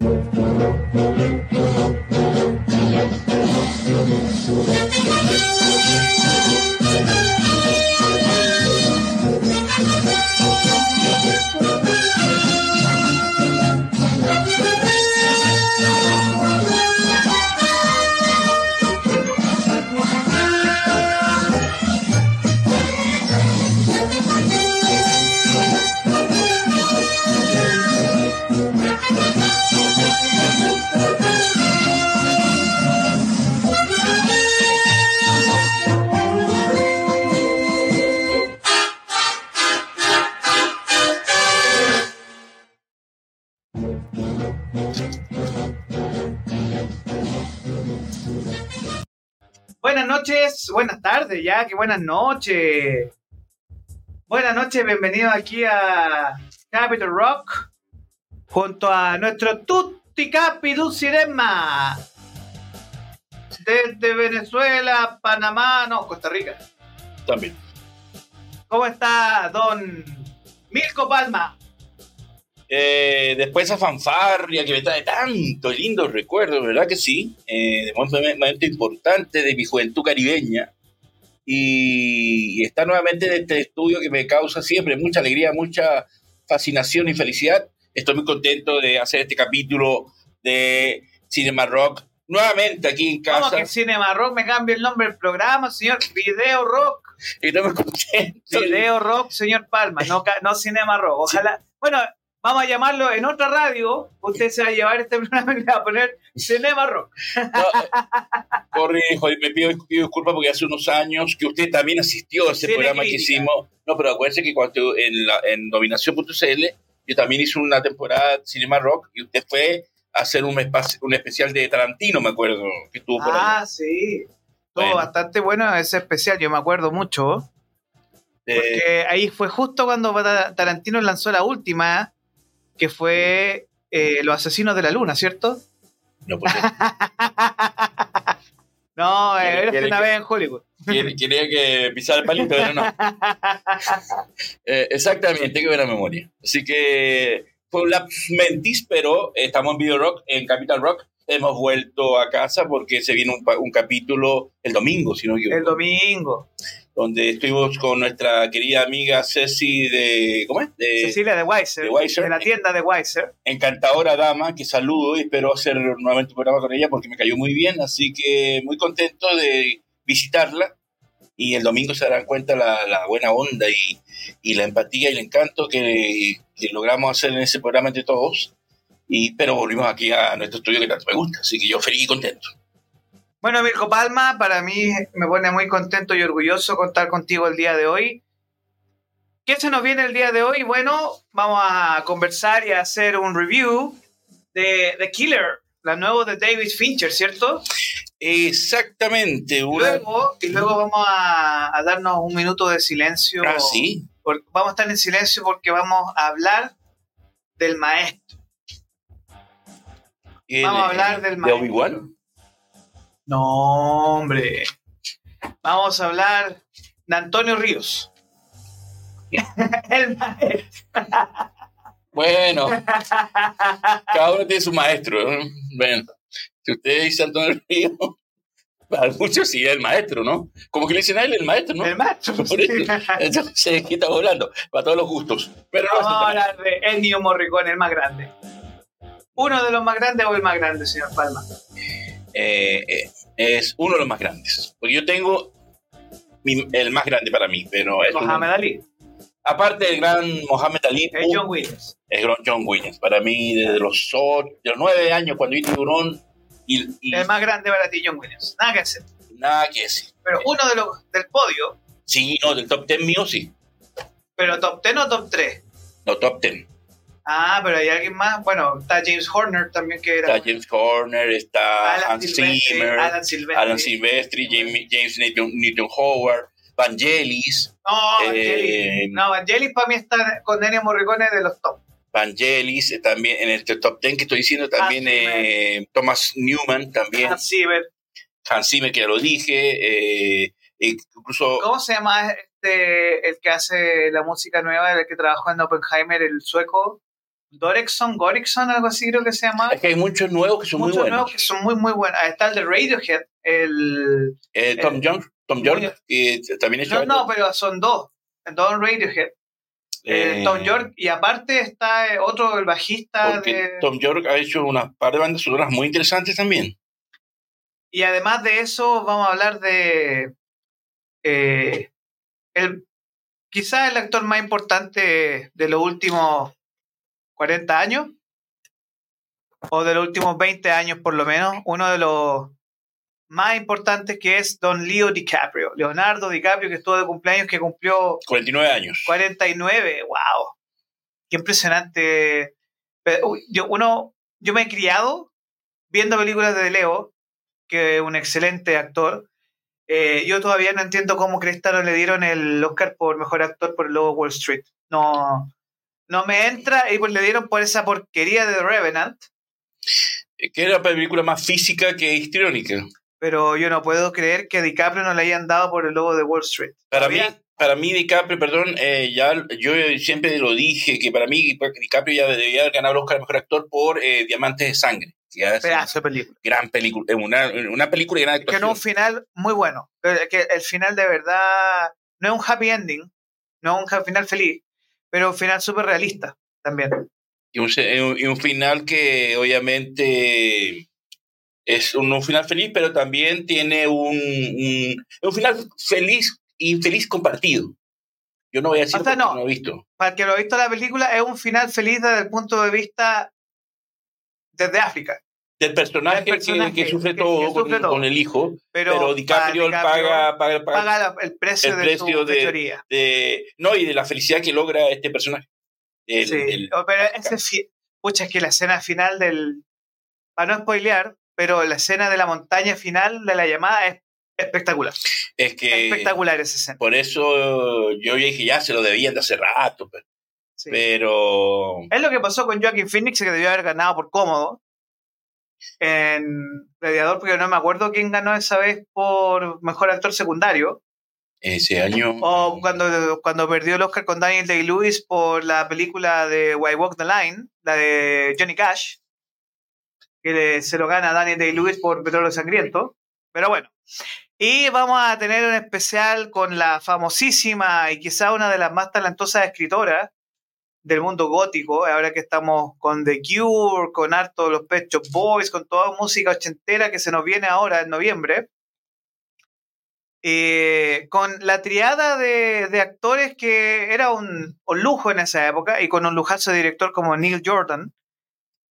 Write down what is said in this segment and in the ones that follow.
Buenas ya, que buenas noches. Buenas noches, bienvenidos aquí a Capital Rock junto a nuestro Tutti Capi Dulcirema desde Venezuela, Panamá, no, Costa Rica. También. ¿Cómo está don Milko Palma? Eh, después esa fanfarria que me trae tantos lindos recuerdos, ¿verdad que sí? Eh, de momento importante de mi juventud caribeña. Y está nuevamente en este estudio que me causa siempre mucha alegría, mucha fascinación y felicidad. Estoy muy contento de hacer este capítulo de Cinema Rock nuevamente aquí en casa. ¿Cómo que Cinema Rock me cambia el nombre del programa, señor? Video Rock. Estoy muy contento. Video Rock, señor Palma, no, no Cinema Rock. Ojalá. Bueno, vamos a llamarlo en otra radio. Usted se va a llevar este programa y le va a poner Cinema Rock. No, corrijo, y me pido, pido disculpas porque hace unos años que usted también asistió a ese Cine programa que hicimos. No, pero acuérdense que cuando en, la, en dominación.cl yo también hice una temporada Cinema Rock y usted fue a hacer un, espacio- un especial de Tarantino, me acuerdo, que estuvo por ahí. Ah, sí. Estuvo Bueno. bastante bueno ese especial, yo me acuerdo mucho. De- Porque ahí fue justo cuando Ta- Tarantino lanzó la última, que fue eh, Los Asesinos de la Luna, ¿cierto? no, pues, no, ¿Quiere- eh, era una que- vez en Hollywood. quería, que pisara el palito, pero no. Eh, exactamente, qué buena memoria. Así que fue un lapsus mentis, pero estamos en Video Rock, en Capital Rock. Hemos vuelto a casa porque se viene un, un capítulo el domingo, si no equivoco, El domingo. Donde estuvimos con nuestra querida amiga Ceci de, ¿cómo es? De Cecilia de Weiser, de Weiser. la tienda de Weiser. encantadora dama, que saludo y espero hacer nuevamente un programa con ella porque me cayó muy bien, así que muy contento de visitarla y el domingo se darán cuenta la, la buena onda y, y la empatía y el encanto que, que logramos hacer en ese programa entre todos. Y, pero volvimos aquí a nuestro estudio que tanto me gusta, así que yo feliz y contento. Bueno, Mirko Palma, para mí me pone muy contento y orgulloso contar contigo el día de hoy. ¿Qué se nos viene el día de hoy? Bueno, vamos a conversar y a hacer un review de The Killer, la nueva de David Fincher, ¿cierto? Exactamente, una... Luego, y luego vamos a, a darnos un minuto de silencio. Ah, sí. Por- vamos a estar en silencio porque vamos a hablar del maestro. El- Vamos a hablar del de maestro. Obi-Wan. No, hombre. Vamos a hablar de Antonio Ríos. el maestro. Bueno, cada uno tiene su maestro. ¿no? Bueno, si usted dice Antonio Río, para muchos sí es el maestro, ¿no? Como que le dicen a él el maestro, ¿no? El maestro. Por sí. eso. Entonces, ¿qué estamos hablando? Para todos los gustos. Pero no, Vamos a hablar de Ennio Morricone, el más grande. Uno de los más grandes o el más grande, señor Palma. eh, eh, es uno de los más grandes. Porque yo tengo mi- el más grande para mí, pero es uno- Mohamed Ali. aparte del gran Mohamed Ali, Es John Williams. es John Williams. Para mí, desde los, de los nueve años, cuando vi Tiburón, y, y El más grande para ti, John Williams. Nada que hacer. nada que decir. Pero uno de los del podio, Sí, no, del top ten mío sí. pero top 10 o top 3. No, top ten. Ah, pero hay alguien más. Bueno, está James Horner también que era. Está James Horner, está Alan Hans Silvestri, Zimmer, Alan Silvestri. Alan Silvestri, James, James Newton, Newton Howard, Vangelis, No, Eh, Vangelis. No, Vangelis para mí está con Ennio Morricone de los top. Vangelis, eh, también en el top ten que estoy diciendo, también Hans Zimmer. eh, Thomas Newman, también Hans Zimmer. Hans Zimmer, que ya lo dije, eh, incluso ¿Cómo se llama este el que hace la música nueva, el que trabajó en Oppenheimer, el sueco? Dorexon, Gorixon, algo así creo que se llama. Es que hay muchos nuevos que son Muchos muy buenos. nuevos que son muy, muy buenos. Ahí está el de Radiohead, el... Eh, Tom eh, York, Tom York y también es No, no, pero son dos. Dos Radiohead. Eh, Tom York, y aparte está eh, otro, el bajista de... Tom York ha hecho unas par de bandas sonoras muy interesantes también. Y además de eso, vamos a hablar de... eh, el, quizás el actor más importante de los últimos 40 años, o de los últimos 20 años por lo menos, uno de los más importantes que es Don Leo DiCaprio, Leonardo DiCaprio que estuvo de cumpleaños, que cumplió 49 años. 49, wow. Qué impresionante. Yo, uno, yo me he criado viendo películas de Leo, que es un excelente actor. Eh, yo todavía no entiendo cómo Cresta no le dieron el Oscar por mejor actor por el Lobo Wall Street. No, no me entra y pues le dieron por esa porquería de Revenant, Que era la película más física que histriónica. pero yo no puedo creer que a DiCaprio no le hayan dado por el Lobo de Wall Street. Para mí, para mí DiCaprio, perdón, eh, ya yo siempre lo dije, que para mí DiCaprio ya debería haber ganado el Oscar Mejor Actor por eh, Diamantes de Sangre. Pedazo de película. gran película, es una, una película de gran que no actuación. un final muy bueno. Que el final de verdad no es un happy ending, no es un final feliz, pero un final súper realista también. Y un, y un- final que obviamente es un, un final feliz, pero también tiene un, un, un final feliz y feliz compartido. Yo no voy a decir O sea, no. no. he visto. Para el que lo ha visto la película, es un final feliz desde el punto de vista desde África. Del personaje, personaje que, que sufre que- todo, que sufre con, todo. con el hijo, Pero, pero, DiCaprio, para paga, paga, paga paga el precio el de precio su de- de, no, y de la felicidad que logra este personaje. El- Sí, el- pero ese pucha, es que la escena final del. Para no spoilear, pero la escena de la montaña final de la llamada es espectacular. es que espectacular esa escena. por eso yo dije, ya se lo debían de hace rato, pero, Sí. pero Es lo que pasó con Joaquin Phoenix, que debió haber ganado por cómodo en Gladiador, porque no me acuerdo quién ganó esa vez por mejor actor secundario, ese año... o cuando, cuando perdió el Oscar con Daniel Day-Lewis por la película de Why Walk the Line, la de Johnny Cash, que le- se lo gana Daniel Day-Lewis por Petróleo Sangriento, pero bueno. Y vamos a tener un especial con la famosísima y quizá una de las más talentosas escritoras del mundo gótico, ahora que estamos con The Cure, con harto los Pet Shop Boys, con toda música ochentera que se nos viene ahora en noviembre, eh, con la triada de, de actores que era un, un lujo en esa época y con un lujazo de director como Neil Jordan,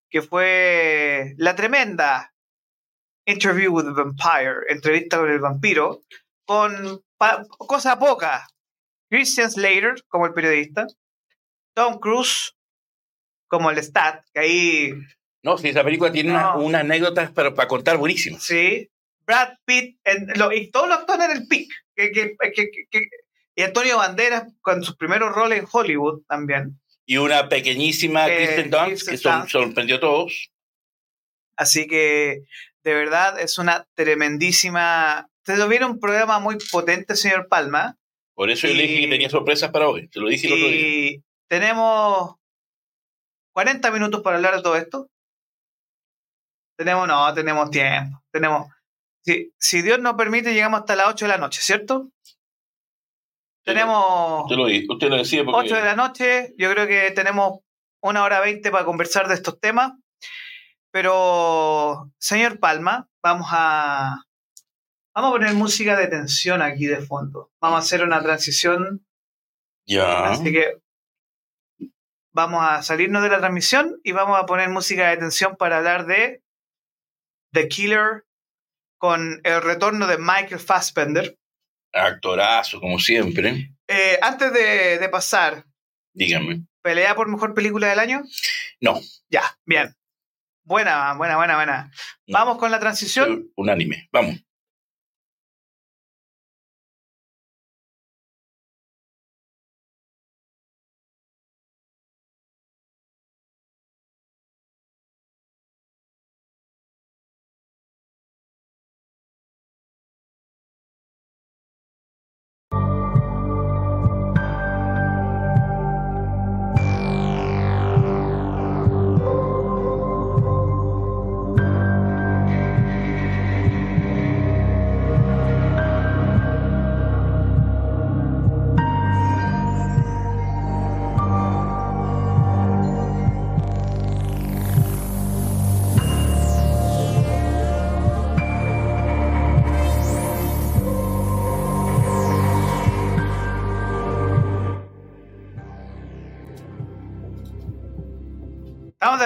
que fue la tremenda Interview with the Vampire, entrevista con el vampiro, con cosa poca. Christian Slater como el periodista, Tom Cruise como el stat, que ahí No, si esa película tiene No. una- unas anécdotas para, para contar buenísimas. sí, Brad Pitt, en- lo- y todos los actores en el pick, que, que- que- y Antonio Banderas con sus primeros roles en Hollywood también. Y una pequeñísima Eh, Kristen Dunst que son- sorprendió a todos. Así que de verdad es una tremendísima. Se lo viene un programa muy potente, señor Palma. Por eso yo le dije Y- que tenía sorpresas para hoy. Se lo dije el otro día. Tenemos 40 minutos para hablar de todo esto. Tenemos, no, tenemos tiempo. Tenemos. Si, si Dios nos permite, llegamos hasta las 8 de la noche, ¿cierto? Tenemos Usted lo, di- usted lo decía porque 8 de la noche. Yo creo que tenemos una hora 20 para conversar de estos temas. Pero, señor Palma, vamos a. Vamos a poner música de tensión aquí de fondo. Vamos a hacer una transición ya. Así que vamos a salirnos de la transmisión y vamos a poner música de tensión para hablar de The Killer con el retorno de Michael Fassbender. Actorazo, como siempre. Eh, antes de, de pasar, Dígame. ¿pelea por mejor película del año? No. Ya, bien. Buena, buena, buena, buena. Vamos con la transición. Unánime. Vamos.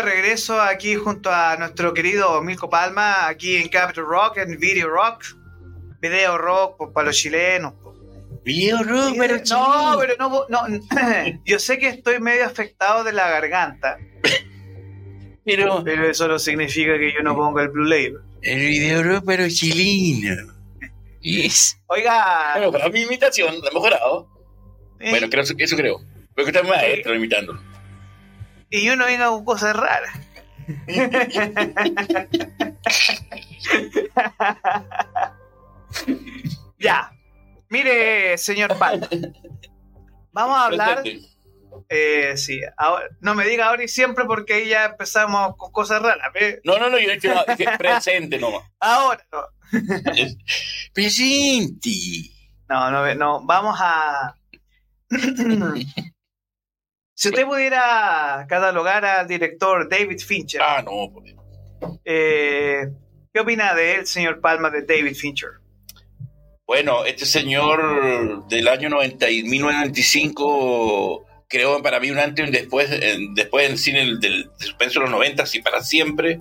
De regreso aquí junto a nuestro querido Milko Palma, aquí en Capital Rock, en Video Rock. Video Rock pues, para los chilenos. Video Rock, pero no, chileno. pero no, no. Yo sé que estoy medio afectado de la garganta, Pero pero eso no significa que yo no ponga el Blue Label. el Video Rock, pero chileno. Yes. Oiga, Bueno, para mi imitación ha mejorado. eh, Bueno, creo, eso creo. Creo que está maestro imitando. Y yo no venga con cosas raras. ya, mire, señor Palma. Vamos a hablar, eh, sí, ahora- no me diga ahora y siempre porque ya empezamos con cosas raras. No, no, no, yo he presente nomás. Ahora, no. Presente. No, no, no, vamos a... si usted pudiera catalogar al director David Fincher, Ah, no. eh, ¿qué opina de él, señor Palma, de David Fincher? Bueno, este señor del año 90 y 1995 creó para mí un antes y un después, en- después en el cine del, del de suspenso de los 90 y para siempre,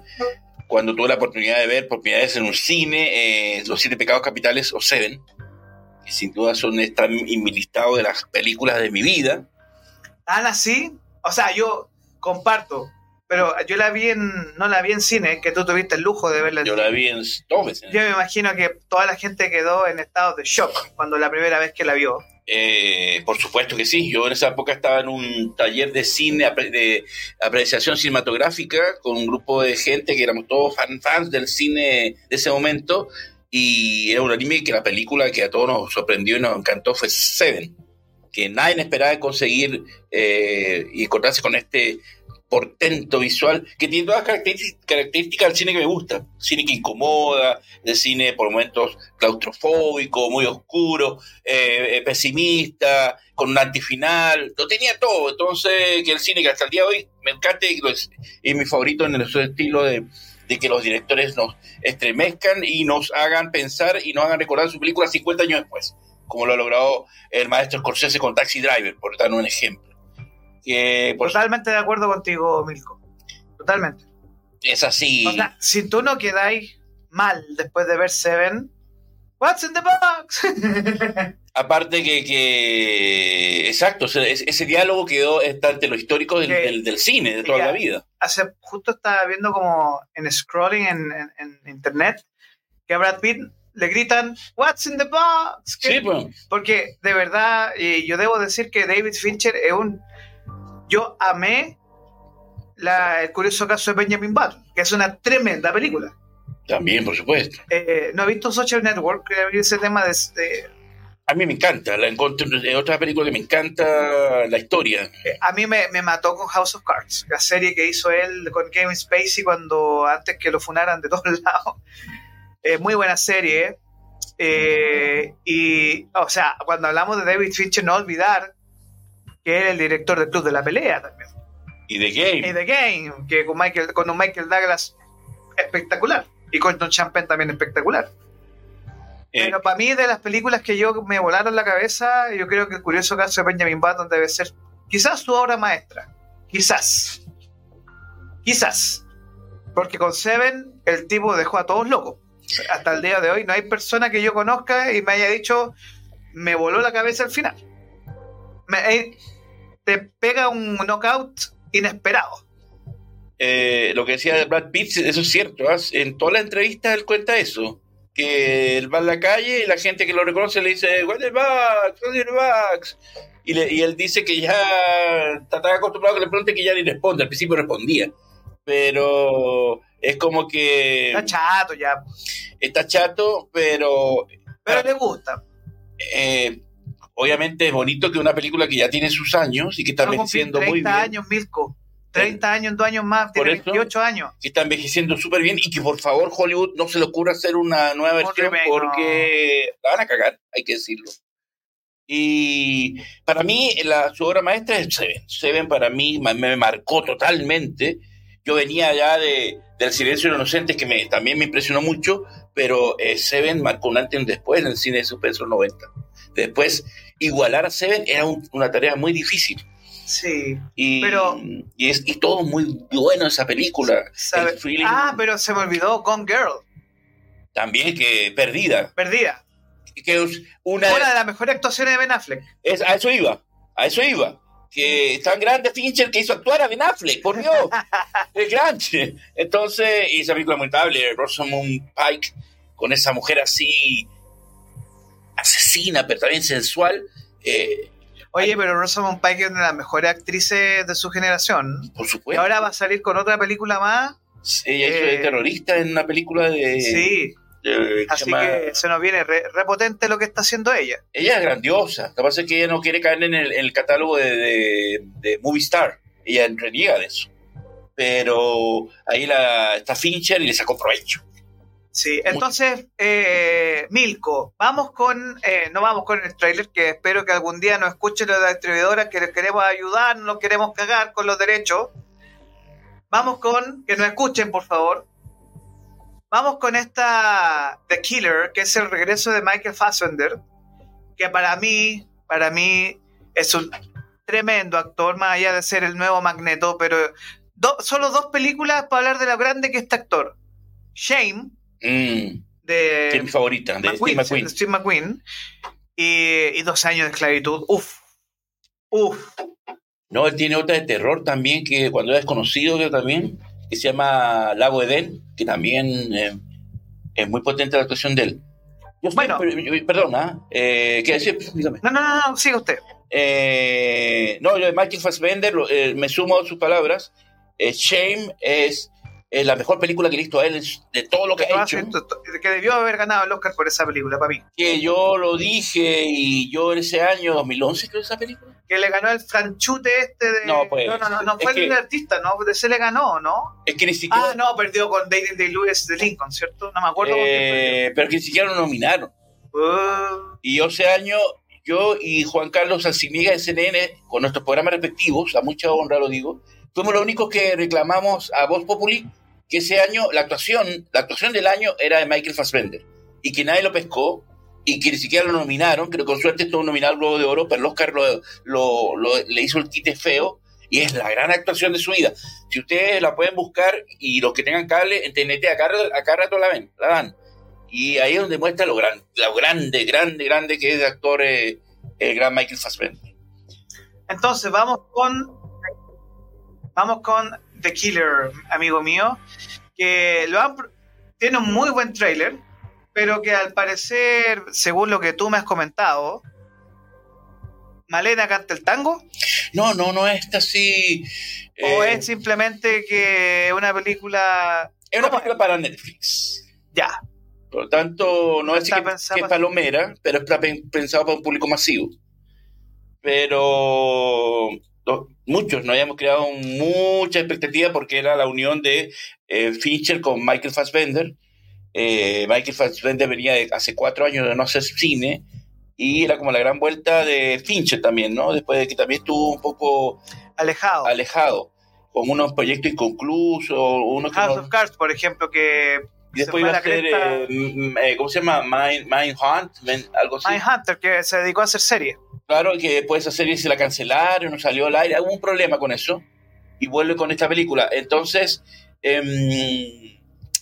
cuando tuve la oportunidad de ver por primera vez en un cine eh, Los Siete Pecados Capitales o Seven, que sin duda son están en mi listado de las películas de mi vida. ¿Tan así? O sea, yo comparto, pero yo la vi en, no la vi en cine, que tú tuviste el lujo de verla Yo la vi en dos veces. Yo me imagino que toda la gente quedó en estado de shock cuando la primera vez que la vio. Eh, por supuesto que sí. Yo en esa época estaba en un taller de cine, de apreciación cinematográfica, con un grupo de gente que éramos todos fan, fans del cine de ese momento. Y era un anime que la película que a todos nos sorprendió y nos encantó fue Seven. Que nadie esperaba conseguir eh, y encontrarse con este portento visual que tiene todas las características, del cine que me gusta. Cine que incomoda, de cine por momentos claustrofóbico, muy oscuro, eh, eh, pesimista, con un antifinal, lo tenía todo. Entonces, que el cine que hasta el día de hoy me encanta y es mi favorito en el estilo de, de que los directores nos estremezcan y nos hagan pensar y nos hagan recordar su película 50 años después, como lo ha logrado el maestro Scorsese con Taxi Driver, por dar un ejemplo. Por- Totalmente de acuerdo contigo, Milko. Totalmente. es así. O sea, si tú no quedáis mal después de ver Seven, What's in the box? Aparte que, que exacto, ese, ese diálogo quedó está ante lo histórico del, Que- del- del cine de toda ya. la vida. Hace justo estaba viendo como en scrolling en, en- en internet que a Brad Pitt le gritan What's in the box? ¿Qué- Sí, pues. Porque de verdad, y yo debo decir que David Fincher es un. Yo amé la- el curioso caso de Benjamin Button, que es una tremenda película. También, por supuesto. Eh, no he visto Social Network, que ese tema de, de- A mí me encanta, la encontré es otra película que me encanta la historia. eh, a mí me, me mató con House of Cards, la serie que hizo él con Kevin Spacey cuando antes que lo funaran de todos lados. Eh, muy buena serie. Eh, y, o sea, cuando hablamos de David Fincher, no olvidar que es el director del Club de la Pelea también. Y The Game. y The Game, que con, Michael, con un Michael Douglas espectacular. Y con John Champagne también espectacular. Eh, Pero para mí, de las películas que yo me volaron la cabeza, yo creo que el curioso caso de Benjamin Button debe ser quizás su obra maestra. Quizás. Quizás. Porque con Seven el tipo dejó a todos locos. Hasta el día de hoy no hay persona que yo conozca y me haya dicho, me voló la cabeza al final. Me- eh, te pega un knockout inesperado. eh, lo que decía de Brad Pitt, eso es cierto. ¿ah? En todas las entrevistas él cuenta eso. Que él va en la calle y la gente que lo reconoce le dice, ¿What the bugs? What the bugs?" Y, le- y él dice que ya está tan acostumbrado que le pregunte que ya ni responde. Al principio respondía. Pero es como que Está chato ya. está chato, pero Pero le gusta. eh, obviamente es bonito que una película que ya tiene sus años y que está envejeciendo muy 30 bien, años, Milko. 30 años en dos años más, Por tiene eso- 28 años. que está envejeciendo súper bien y que por favor Hollywood no se le ocurra hacer una nueva versión porque la van a cagar, hay que decirlo. Y para mí la, su obra maestra es Seven. Seven para mí me marcó totalmente. Yo venía ya de, del Silencio de los Inocentes que me, también me impresionó mucho, pero eh, Seven marcó un antes y un después en el cine de suspenso 90. Después, igualar a Seven era un- una tarea muy difícil. Sí. Y, Pero- y es y todo muy bueno esa película. ¿Sabe? El feeling Ah, pero se me olvidó Gone Girl, también que perdida. perdida. Que es una Una de las mejores actuaciones de Ben Affleck. es, a eso iba, a eso iba. Que es tan grande Fincher que hizo actuar a Ben Affleck, por Dios. es grande. Entonces, y esa película lamentable, Rosamund Pike, con esa mujer así asesina, pero también sensual. eh, Oye, pero Rosamund Pike es una de las mejores actrices de su generación. por Y supuesto. ahora va a salir con otra película más. ella hizo de eh, terrorista en una película de. sí, se así llama- que se nos viene re, re lo que está haciendo ella. Ella es grandiosa. Lo que pasa es que ella no quiere caer en el, en el catálogo de, de, de Movie Star. Ella reniega de eso. Pero ahí la, está Fincher y le sacó provecho. Sí, entonces, eh, Milko, vamos con, eh, no vamos con el trailer, que espero que algún día nos escuchen las distribuidoras que les queremos ayudar, no queremos cagar con los derechos. Vamos con, que nos escuchen, por favor. Vamos con esta The Killer, que es el regreso de Michael Fassbender, que para mí, para mí es un tremendo actor, más allá de ser el nuevo Magneto, pero do- solo dos películas para hablar de lo grande que es este actor. Shame, Mm, de que es mi favorita, de Steve McQueen, McQueen. de Steve McQueen, y, y dos años de esclavitud. Uf, uf. No, él tiene otra de terror también, que cuando era desconocido que también, que se llama Lago Edén, que también eh, es muy potente la actuación de él. Yo Bueno. perdona, eh, ¿qué decir? Dígame. No, no, no, no, siga usted. Eh, no, yo de Michael Fassbender lo- eh, me sumo a sus palabras. Eh, Shame es, la mejor película que he visto a él de todo lo que ha hecho. Que debió haber ganado el Oscar por esa película, para mí. Que yo lo dije y yo en ese año, 2011, creo esa película. Que le ganó el franchute este de. No, pues, no, no, no, fue que- el artista, ¿no? De ese le ganó, ¿no? Es que ni siquiera. Ah, no, perdió con David Day Lewis de Lincoln, ¿cierto? No me acuerdo eh, pero que ni siquiera lo nominaron. Uh, Y yo ese año, yo y Juan Carlos Alcimiga de CNN, con nuestros programas respectivos, a mucha honra lo digo, fuimos los únicos que reclamamos a Voz Populi que ese año la actuación, la actuación del año era de Michael Fassbender y que nadie lo pescó y que ni siquiera lo nominaron, que con suerte estuvo nominado al Globo de Oro, pero el Oscar lo, le hizo el quite feo y es la gran actuación de su vida. Si ustedes la pueden buscar y los que tengan cable en TNT, acá, acá rato la ven, la dan. Y ahí es donde muestra lo, gran, lo grande, grande, grande que es de actor eh, el gran Michael Fassbender. Entonces, vamos con. Vamos con The Killer, amigo mío. Que lo tiene un muy buen trailer, pero que al parecer, según lo que tú me has comentado, Malena canta el tango. No, no, no es así. ¿O eh, es simplemente que una película. es una película para Netflix. Ya, Por lo tanto, no es que, es palomera, pero es pensado para un público masivo. Pero muchos nos habíamos creado mucha expectativa porque era la unión de eh, Fincher con Michael Fassbender. Eh, Michael Fassbender venía de hace cuatro años de no hacer cine y era como la gran vuelta de Fincher también, ¿no? Después de que también estuvo un poco alejado. alejado, con unos proyectos inconclusos, unos que House no- of Cards, por ejemplo, que. y después iba a cresta. eh, m- eh, ¿cómo se llama? Mind, Mind Hunt, algo así. Mindhunter, que se dedicó a hacer series. Claro, que después esa serie se la cancelaron, no salió al aire, hubo un problema con eso. Y vuelve con esta película. Entonces, em,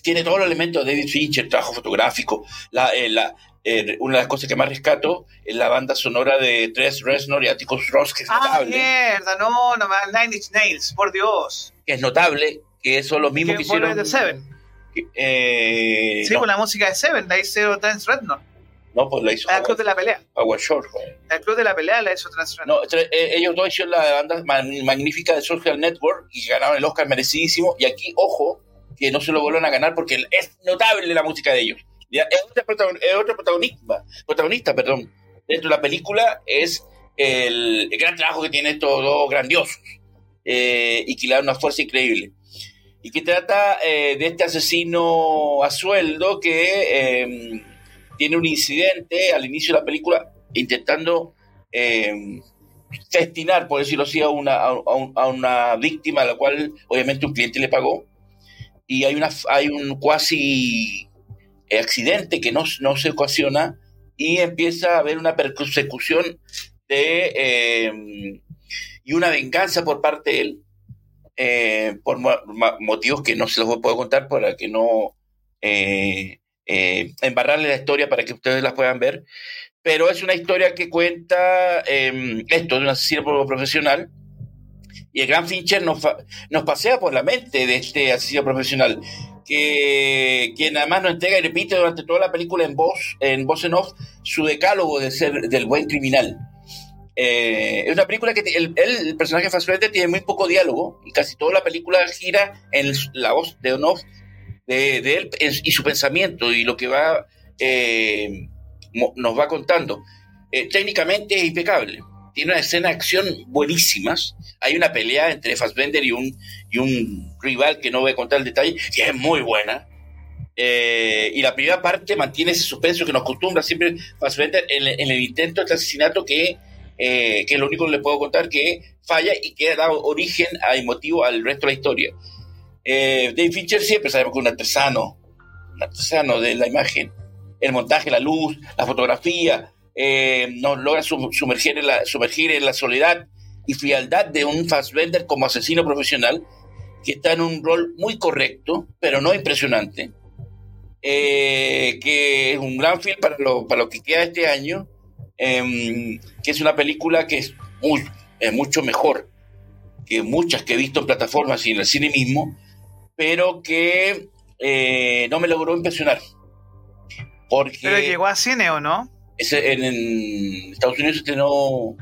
tiene todos los elementos de David Fincher, trabajo fotográfico. La, eh, la- eh, una de las cosas que más rescato es la banda sonora de Tres Reznor y Atticus Ross, que es Ah, notable. mierda, no, no, Nine Inch Nails, por Dios. Que es notable, que son los mismos Que que, hicieron. de Seven. eh, Sí, no, con la música de Seven, la hizo Trans Rednor. no, pues la hizo El club de la pelea. Howard Shore. joder. El club de la pelea la hizo Trans Rednor. No, ellos dos hicieron la banda ma- magnífica de Social Network y ganaron el Oscar merecidísimo. Y aquí, ojo, que no se lo vuelvan a ganar porque es notable la música de ellos. Ya, Es otro, protagon- es otro protagonista, protagonista, perdón, dentro de la película es el, el gran trabajo que tienen estos dos grandiosos eh, y que le da una fuerza increíble. Y que trata eh, de este asesino a sueldo que eh, tiene un incidente al inicio de la película intentando eh, destinar, por decirlo así, a una, a, a una víctima a la cual obviamente un cliente le pagó. Y hay, una, hay un cuasi accidente que no, no se ocasiona y empieza a haber una persecución de, eh, y una venganza por parte de él, eh, por motivos que no se los puedo contar para que no eh, eh, embarrarle la historia para que ustedes la puedan ver. Pero es una historia que cuenta em, esto de un asesino profesional y el gran Fincher nos, nos pasea por la mente de este asesino profesional que quien además nos entrega y repite durante toda la película en voz en voz en off su decálogo de ser del buen criminal eh, es una película que el, el, personaje Fassbender tiene muy poco diálogo y casi toda la película gira en la voz de off de, de él y su pensamiento y lo que va eh, nos va contando. Eh, técnicamente es impecable. Tiene una escena de acción buenísimas. Hay una pelea entre Fassbender y un, y un rival que no voy a contar el detalle, que es muy buena. y la primera parte mantiene ese suspenso que nos acostumbra siempre Fassbender en, en el intento de asesinato que eh, que es lo único que les puedo contar, que falla y que dado origen a, motivo al resto de la historia. Eh, David Fincher siempre sabemos que es un artesano, un artesano de la imagen, el montaje, la luz, la fotografía, eh, nos logra sumergir en, la, sumergir en la soledad y frialdad de un Fassbender como asesino profesional que está en un rol muy correcto, pero no impresionante, eh, que es un gran film para lo, para lo que queda este año Em, que es una película que es, mucho mejor que muchas que he visto en plataformas y en el cine mismo, pero que eh, no me logró impresionar. Porque ¿Pero llegó a cine o no? Ese, en, Estados Unidos se estrenó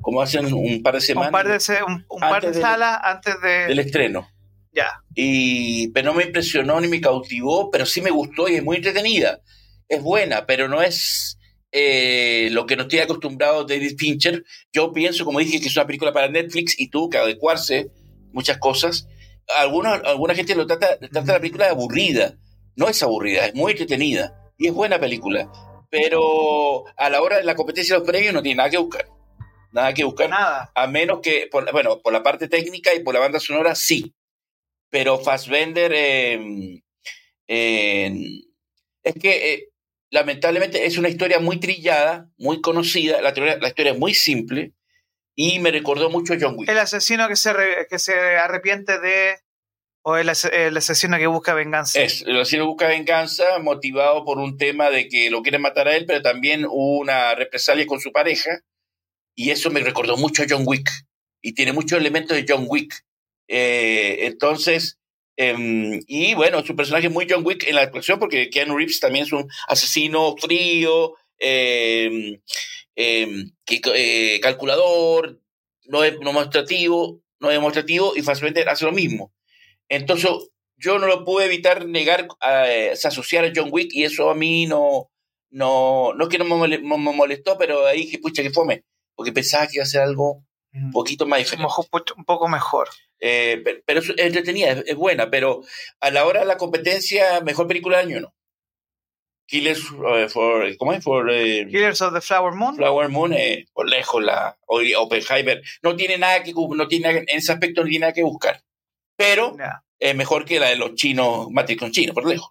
como hacen un par de semanas. Un par de, un, par de salas antes de... del estreno. Ya. Y, pero no me impresionó ni me cautivó, pero sí me gustó y es muy entretenida. Es buena, pero no es eh, lo que nos tiene acostumbrado David Fincher. Yo pienso, como dije, que es una película para Netflix y tuvo que adecuarse muchas cosas. Alguna, alguna gente lo trata, trata la película de aburrida. No es aburrida, es muy entretenida y es buena película. Pero a la hora de la competencia de los premios no tiene nada que buscar. Nada que buscar. Nada. A menos que, por, bueno, por la parte técnica y por la banda sonora, sí. Pero Fassbender, eh, eh, es que eh, lamentablemente es una historia muy trillada, muy conocida, la, la historia es muy simple y me recordó mucho a John Wick. El asesino que se, que se arrepiente de... ¿O el, asesino que busca venganza? Es, el asesino busca venganza motivado por un tema de que lo quieren matar a él, pero también una represalia con su pareja. Y eso me recordó mucho a John Wick. Y tiene muchos elementos de John Wick. Eh, entonces, Em, y bueno, su personaje es muy John Wick en la actuación, porque Keanu Reeves también es un asesino frío, em, em, eh, calculador, no demostrativo, no demostrativo, y fácilmente hace lo mismo. Entonces, yo no lo pude evitar negar, eh, asociar a John Wick, y eso a mí no, no, no es que no me molestó, pero ahí que pucha que fome, porque pensaba que iba a ser algo un poquito más diferente. Un poco mejor. Eh, pero, es entretenida, es, buena, pero a la hora de la competencia, mejor película del año, ¿no? Killers uh, for, ¿cómo es? For, eh, Killers of the Flower Moon. Flower Moon, eh, por lejos, la Oppenheimer. No tiene nada que, no tiene, en ese aspecto no tiene nada que buscar. Pero es mejor que la de los chinos, Matrix con chinos, por lejos.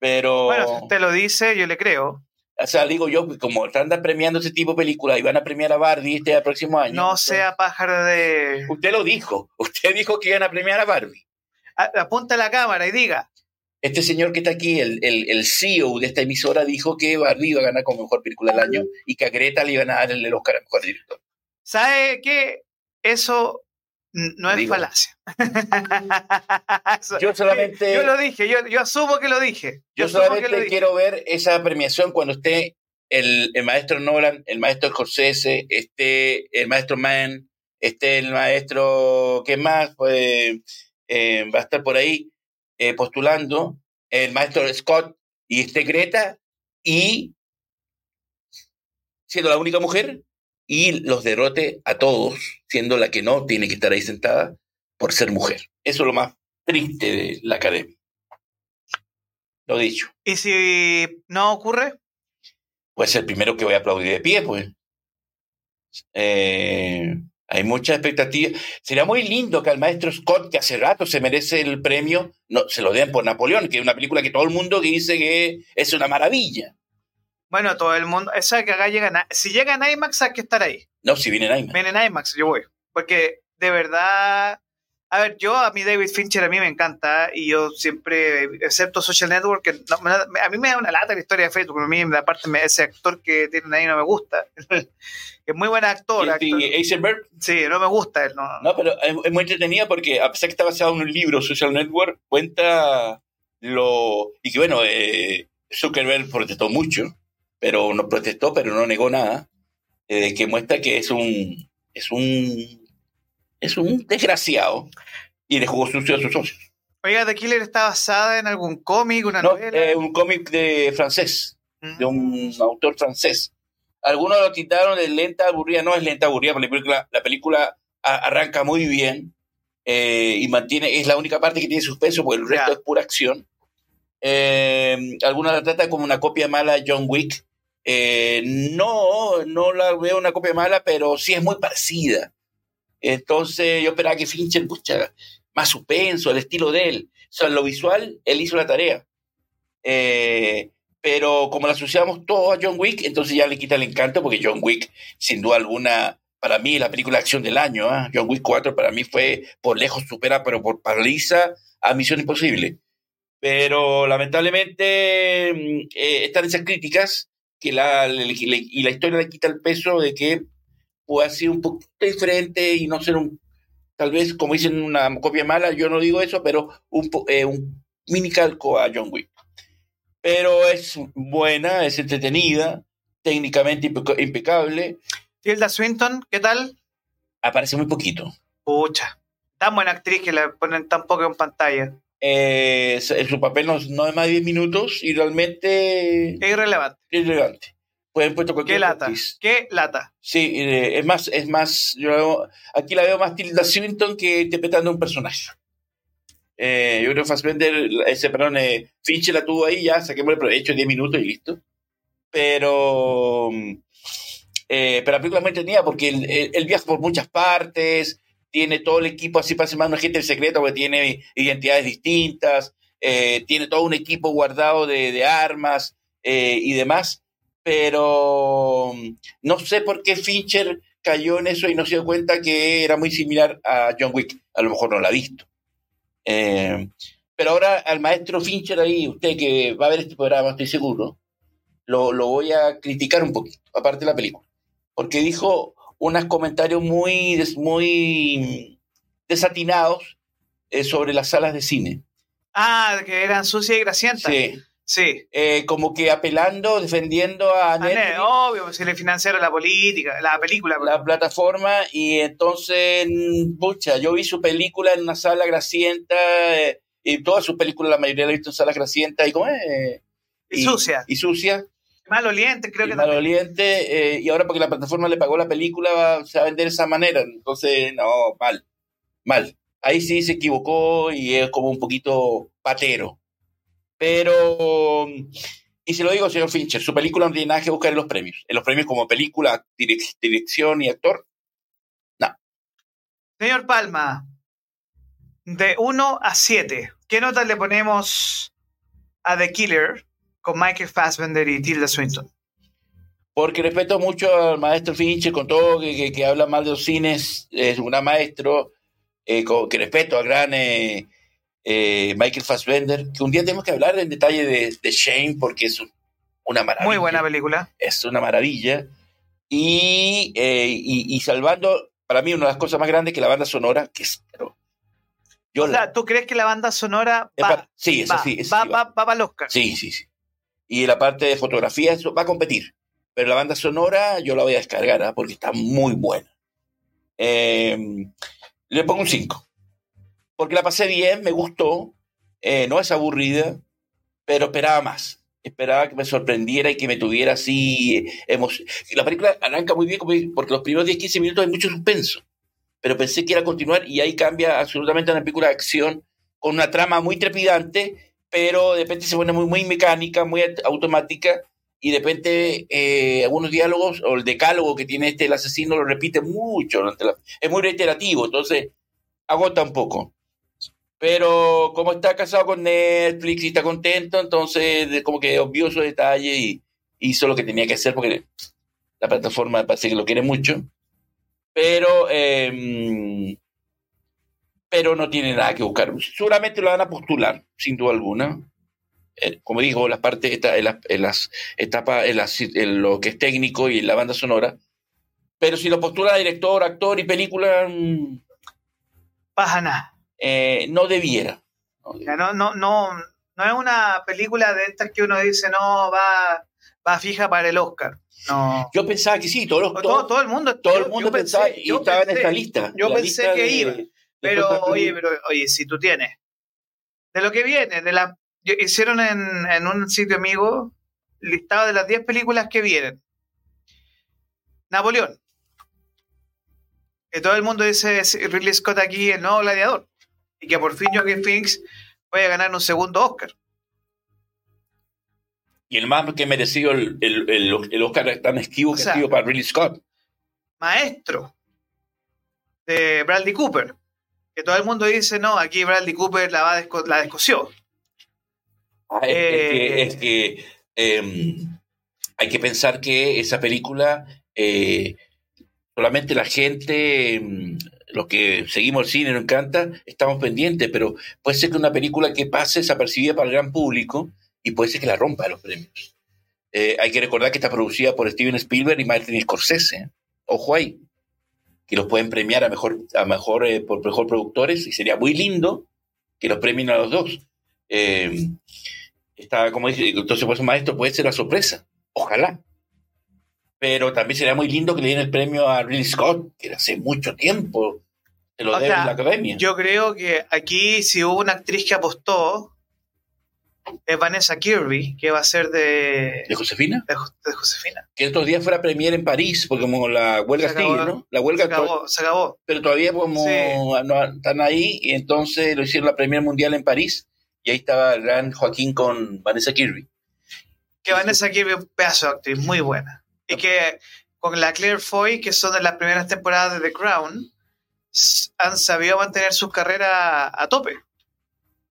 Pero. Bueno, si usted lo dice, yo le creo. O sea, digo yo, como están premiando ese tipo de películas y van a premiar a Barbie este próximo año. No sea pájaro de. Usted lo dijo. Usted dijo que iban a premiar a Barbie. apunta la cámara y diga. Este señor que está aquí, el, el, CEO de esta emisora, dijo que Barbie iba a ganar como mejor película del año y que a Greta le iban a dar el Oscar a mejor director. ¿Sabe qué? Eso no es falacia. yo solamente. Yo lo dije, yo, yo asumo que lo dije. Yo, solamente quiero ver esa premiación cuando esté el, el, maestro Nolan, el maestro Scorsese, esté el maestro Mann, esté el maestro. ¿Qué más? Pues eh, va a estar por ahí eh, postulando, el maestro Scott y esté Greta, y siendo la única mujer, y los derrote a todos, siendo la que no tiene que estar ahí sentada por ser mujer. Eso es lo más triste de la academia. Lo dicho. ¿Y si no ocurre? Pues el primero que voy a aplaudir de pie, pues. Eh, hay mucha expectativa. Sería muy lindo que al maestro Scott, que hace rato se merece el premio, no, se lo den por Napoleón, que es una película que todo el mundo dice que es una maravilla. Bueno, todo el mundo, esa que acá llega, si llega en IMAX hay que estar ahí. No, si viene IMAX. Ven en IMAX, yo voy. Porque de verdad, a ver, yo a mí David Fincher a mí me encanta y yo siempre, excepto Social Network, que no- a mí me da una lata la historia de Facebook, a mí aparte me- ese actor que tienen ahí no me gusta. es muy buen actor. Actor. Eisenberg, Sí, no me gusta él, no. No, pero es, es muy entretenido porque a pesar que está basado en un libro, Social Network, cuenta lo... Y que bueno, eh, Zuckerberg protestó mucho, pero no protestó, pero no negó nada, eh, que muestra que es un... Es un... Es un desgraciado y le jugó sucio a sus socios. Oiga, The Killer está basada en algún cómic, una No, novela. eh, un cómic de francés, Mm. de un autor francés. Algunos lo titaron de lenta aburrida, no es lenta aburrida, porque la película, la película a- arranca muy bien eh, y mantiene, es la única parte que tiene suspenso, porque el resto es pura acción. Eh, algunos la tratan como una copia mala de John Wick. Eh, no, no la veo una copia mala, pero sí es muy parecida. Entonces yo esperaba que Fincher, pucha, más suspenso, el estilo de él. O sea, lo visual, él hizo la tarea. Eh, pero como la asociamos todo a John Wick, entonces ya le quita el encanto, porque John Wick, sin duda alguna, para mí la película de acción del año. ¿ah? John Wick 4 para mí fue por lejos supera, pero por paliza a Misión Imposible. Pero lamentablemente mm, eh, están esas críticas que la, le- le- y la historia le quita el peso de que pueda ser un poquito diferente y no ser un, tal vez, como dicen, una copia mala, yo no digo eso, pero un, eh, un mini calco a John Wick. Pero es buena, es entretenida, técnicamente impeca- impecable, Tilda Swinton, ¿qué tal? aparece muy poquito. Pucha, tan buena actriz que la ponen tan poco en pantalla. Eh, su papel no, no es más de 10 minutos y realmente Es irrelevante. es relevante. Pueden puesto Qué cualquier lata, actriz. qué lata. Sí, eh, es más, es más, yo veo- aquí la veo más Tilda Swinton que interpretando un personaje. Eh, yo creo que Fassbender, ese, perdón, eh, Fincher la tuvo ahí, ya saquemos el provecho, 10 minutos y listo. Pero, mm, eh, pero la película es muy entretenida porque él, él- él viaja por muchas partes, tiene todo el equipo, así parece más un agente del secreto que tiene identidades distintas, eh, tiene todo un equipo guardado de, de armas eh, y demás, pero mm, no sé por qué Fincher cayó en eso y no se dio cuenta que era muy similar a John Wick. A lo mejor no la ha visto. Eh, pero ahora al maestro Fincher ahí, usted que va a ver este programa, estoy seguro, lo, lo voy a criticar un poquito, aparte de la película. Porque dijo unos comentarios muy, muy desatinados eh, sobre las salas de cine. Ah, que eran sucias y grasientas. Sí. Sí. Eh, como que apelando, defendiendo a Ah, Netflix. ne- obvio, si le financiaron la política, la película. la plataforma y entonces, pucha, yo vi su película en una sala grasienta eh, y todas sus películas, la mayoría la he visto en salas grasientas y como eh, y sucia. y sucia Maloliente, creo y que también. maloliente eh, y ahora porque la plataforma le pagó la película va, se va a vender de esa manera. Entonces no, mal, mal. Ahí sí se equivocó y es como un poquito patero. Pero y se lo digo señor Fincher su película no tiene nada que buscar en los premios. En los premios como película, direc- dirección y actor Señor Palma, de 1 a 7, ¿qué nota le ponemos a The Killer con Michael Fassbender y Tilda Swinton? Porque respeto mucho al maestro Fincher, con todo que, que, que habla mal de los cines, es un maestro, eh, con- que respeto al gran eh, eh, Michael Fassbender, que un día tenemos que hablar en detalle de, de Shane, porque es un- una maravilla. Muy buena película. Es una maravilla. Y, eh, y, y salvando, para mí, una de las cosas más grandes que la banda sonora, que es... pero yo O la- sea, ¿tú crees que la banda sonora va, pa- sí, es va, así. es va, así, va, va para el Oscar? Sí, sí, sí. Y la parte de fotografía eso va a competir. Pero la banda sonora yo la voy a descargar ¿ah? porque está muy buena. Eh, le pongo un 5. Porque la pasé bien, me gustó. eh, no es aburrida, pero esperaba más. Esperaba que me sorprendiera y que me tuviera así emoción. La película arranca muy bien porque los primeros 10-15 minutos hay mucho suspenso. Pero pensé que era continuar y ahí cambia absolutamente a una película de acción con una trama muy trepidante pero de repente se pone muy, muy mecánica, muy aut- automática, y de repente eh, algunos diálogos o el decálogo que tiene este el asesino lo repite mucho, durante la- es muy reiterativo, entonces agota un poco. Pero como está casado con Netflix y está contento, entonces como que obvio su detalle y, hizo lo que tenía que hacer porque la plataforma parece que lo quiere mucho. Pero, em, pero no tiene nada que buscar. Seguramente lo van a postular, sin duda alguna. Eh, como digo, las partes, esta- en las, en las etapas, en, las- en lo que es técnico y en la banda sonora. Pero si lo postula director, actor y película, mm, Pasa nada. eh, no debiera. No debiera. No, no, no, no es una película de estas que uno dice, no, va, va fija para el Oscar. No. Yo pensaba que sí, todos todo, todo, todo el mundo, todo el mundo yo pensé- pensaba y estaba en pensé- esta lista. yo la pensé lista que de- iba, Pero, oye, pero, oye, si tú tienes, de lo que viene, de la, hicieron en, en un sitio amigo listado de las 10 películas que vienen. Napoleón. Que todo el mundo dice Ridley Scott aquí, el nuevo gladiador. Y que por fin Joaquin Phoenix puede ganar un segundo Oscar. Y el más que merecido el, el, el, el Oscar tan esquivo O que sea, ha sido para Ridley Scott. Maestro de Bradley Cooper. Que todo el mundo dice, no, aquí Bradley Cooper la, va desco- la descoció. Ah, es, es que, Eh, es que, em, hay que pensar que esa película eh, solamente la gente, em, los que seguimos el cine, nos encanta, estamos pendientes, pero puede ser que una película que pase desapercibida para el gran público y puede ser que la rompa los premios. Eh, hay que recordar que está producida por Steven Spielberg y Martin Scorsese. Ojo ahí. Que los pueden premiar a mejor, a mejor eh, por mejor productores y sería muy lindo que los premien a los dos. Eh, está, como dice, entonces pues maestro puede ser la sorpresa. Ojalá. Pero también sería muy lindo que le den el premio a Ridley Scott, que hace mucho tiempo se lo debe la academia. Yo creo que aquí, si hubo una actriz que apostó, es Vanessa Kirby, que va a ser de, ¿De Josefina? de, Jo- de Josefina. Que estos días fuera premier en París, porque como la huelga Se sigue, acabó. ¿no? La Se huelga, to- acabó, se acabó. pero todavía como Sí. no, están ahí, y entonces lo hicieron la premier mundial en París, y ahí estaba el gran Joaquín con Vanessa Kirby. Que Vanessa Kirby es un pedazo de actriz muy buena. Y que con la Claire Foy, que son de las primeras temporadas de The Crown, han sabido mantener sus carreras a tope.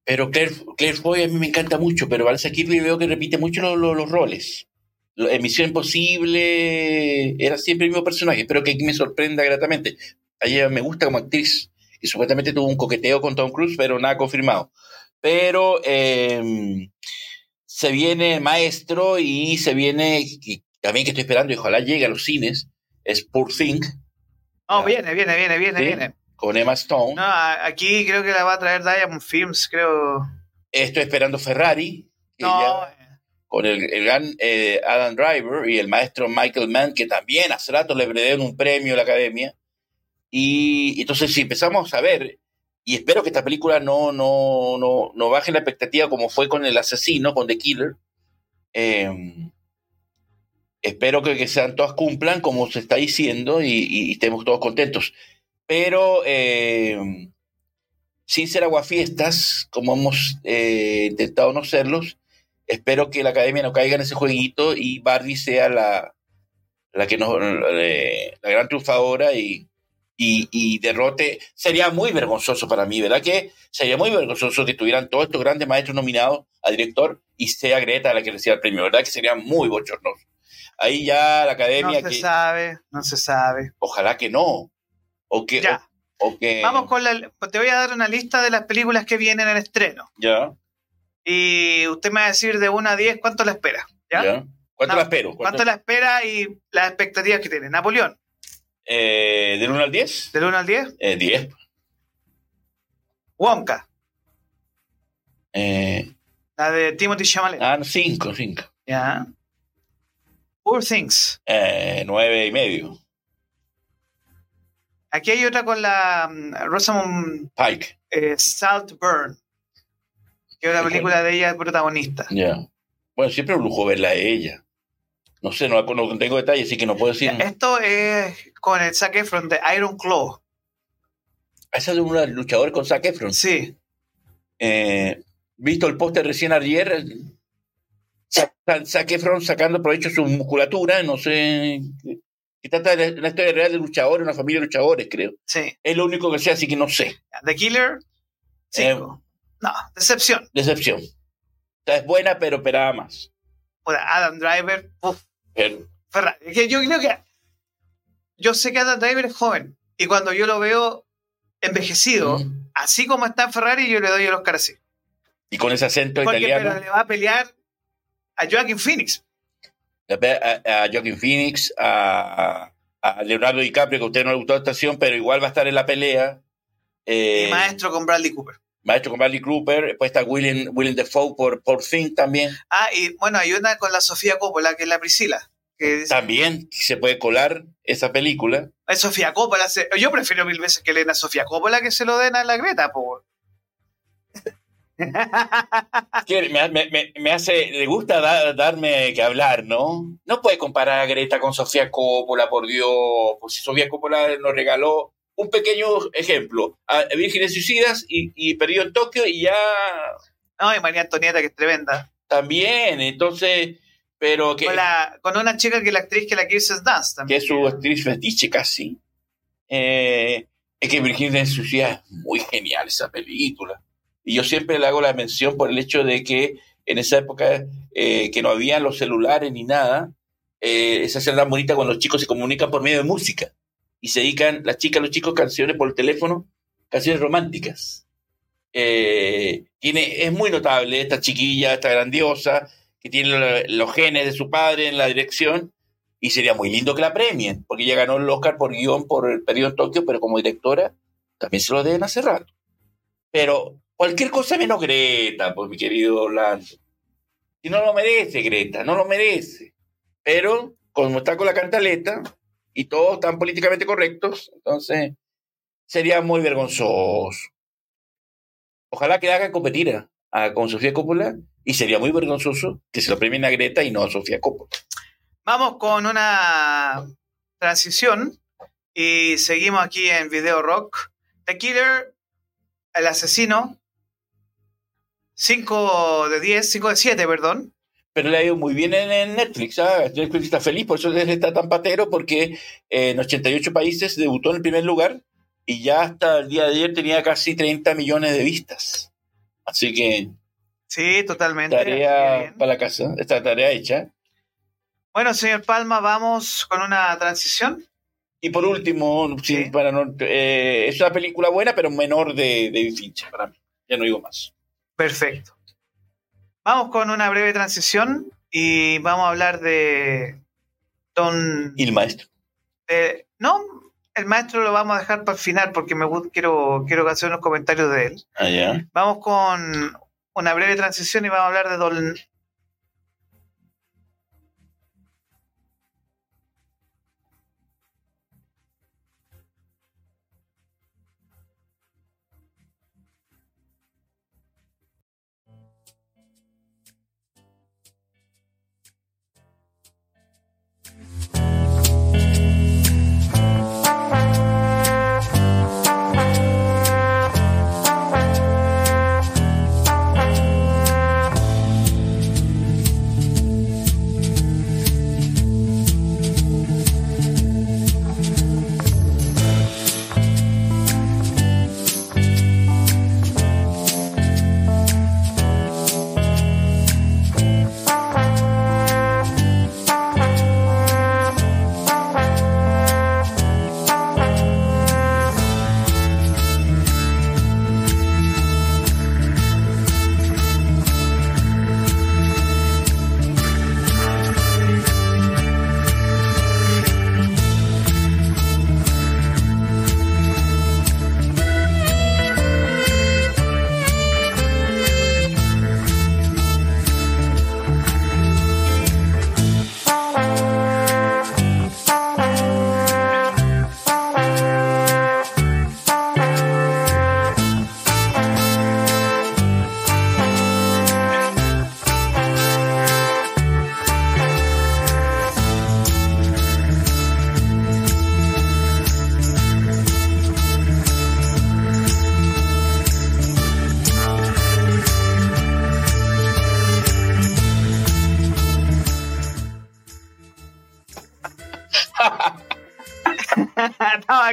Pero Claire, Claire Foy a mí me encanta mucho, pero Vanessa Kirby veo que repite mucho lo- lo- los roles. En Misión Imposible era siempre el mismo personaje, espero que aquí me sorprenda gratamente. A ella me gusta como actriz y supuestamente tuvo un coqueteo con Tom Cruise, pero nada confirmado. Pero eh, se viene Maestro y se viene, y también que estoy esperando y ojalá llegue a los cines, es Poor Thing No, viene, viene, viene, viene, Sí. viene. Con Emma Stone. No, aquí creo que la va a traer Diamond Films, creo. Estoy esperando Ferrari. No, ya- con el, el gran eh, Adam Driver y el maestro Michael Mann, que también hace rato le dieron un premio a la academia. Y entonces, si empezamos a ver, y espero que esta película no, no, no, no baje la expectativa como fue con El Asesino, con The Killer. eh, espero que, que sean todas cumplan como se está diciendo y, y estemos todos contentos. Pero eh, sin ser aguafiestas, como hemos eh, intentado no serlos, espero que la academia no caiga en ese jueguito y Barbie sea la, la que nos eh, la gran triunfadora y, y, y derrote. Sería muy vergonzoso para mí, ¿verdad? Que sería muy vergonzoso que estuvieran todos estos grandes maestros nominados a director y sea Greta la que reciba el premio, ¿verdad? Que sería muy bochornoso. Ahí ya la no academia, se que, sabe, no se sabe. ojalá que no. O que, Ya, o, o que vamos con la. Te voy a dar una lista de las películas que vienen en estreno. ya, Y usted me va a decir de 1 a 10 cuánto la espera. ¿Ya? ya. ¿Cuánto No, la espero? ¿Cuánto la espera y las expectativas que tiene? Napoleón, Eh, ¿Del 1 al 10? del 1 al 10. Eh, 10. Wonka, Eh, la de Timothy Chalamet. ah, 5, 5. ¿Ya? Poor Things. Eh, 9 y medio. Aquí hay otra con la mm, Rosamund Pike. eh, Saltburn, que es una Sí, película de ella protagonista. Ya. Bueno, siempre un lujo verla a ella. No sé, no, no tengo detalles, así que no puedo decir. Esto es con el Zac Efron de Iron Claw. Esa es de un luchador con Zac Efron. Sí, Eh, visto el póster recién ayer, Zac, Zac Efron sacando provecho de su musculatura, no sé. Que trata de una historia real de luchadores, una familia de luchadores, creo. sí. Es lo único que sé, así que no sé. The Killer, 5. Eh, no, decepción. Decepción. O sea, es buena, pero esperaba más. Adam Driver, uf, Pero- Ferrari. Es que yo creo que. Yo sé que Adam Driver es joven. Y cuando yo lo veo envejecido, Mm. así como está Ferrari, yo le doy el Oscar así. Y con ese acento Porque italiano. pero le va a pelear a Joaquin Phoenix. A, a Joaquin Phoenix, a, a Leonardo DiCaprio, que a usted no le gustó la actuación, pero igual va a estar en la pelea. Eh, y maestro con Bradley Cooper. maestro con Bradley Cooper, después está Willem, Willem Dafoe por, por Thing también. Ah, y bueno, hay una con la Sofía Coppola, que es la Priscila. Que También se puede colar esa película. es Sofía Coppola. Yo prefiero mil veces que le den a Sofía Coppola que se lo den a la Greta, po. Que me, me- me- me hace, le gusta da- darme que hablar, ¿no? No puede comparar a Greta con Sofía Coppola, por Dios. Pues si Sofía Coppola nos regaló un pequeño ejemplo, a Vírgenes Suicidas y, y Perdido en Tokio y ya No, y María Antonieta, que es tremenda. también, entonces, pero que, Con, la- con una chica que es la actriz que la Kirsten Dance que también. es su actriz fetiche casi. Eh, es que Virginia Suicida es muy genial esa película. Y yo siempre le hago la mención por el hecho de que en esa época eh, que no había los celulares ni nada, eh, esa escena tan bonita cuando los chicos se comunican por medio de música y se dedican las chicas, los chicos, canciones por teléfono, canciones románticas. Eh, tiene, es muy notable esta chiquilla, esta grandiosa, que tiene lo- los genes de su padre en la dirección, y sería muy lindo que la premien, porque ella ganó el Oscar por guion por el periodo en Tokio, pero como directora también se lo deben hace rato. Pero cualquier cosa menos Greta, pues mi querido Orlando. Y no lo merece Greta, no lo merece. Pero como está con la cantaleta y todos están políticamente correctos, entonces sería muy vergonzoso. Ojalá que la hagan competir a- con Sofía Coppola y sería muy vergonzoso que se lo premien a Greta y no a Sofía Coppola. Vamos con una transición y seguimos aquí en Video Rock. The Killer, el asesino, 5 de 10, 5 de 7, perdón. Pero le ha ido muy bien en, en Netflix. ¿ah? Netflix está feliz, por eso él está tan patero, porque eh, en 88 países debutó en el primer lugar y ya hasta el día de ayer tenía casi 30 millones de vistas. Así que Sí, totalmente. tarea Bien. para la casa, esta tarea hecha. Bueno, señor Palma, vamos con una transición. Y por último, sí, Sí. para no, eh, es una película buena, pero menor de David Fincher para mí. Ya no digo más. Perfecto. Vamos con una breve transición y vamos a hablar de Don... Y el maestro. de- no, el maestro lo vamos a dejar para el final porque me quiero, quiero hacer unos comentarios de él. Allá. Vamos con una breve transición y vamos a hablar de Don...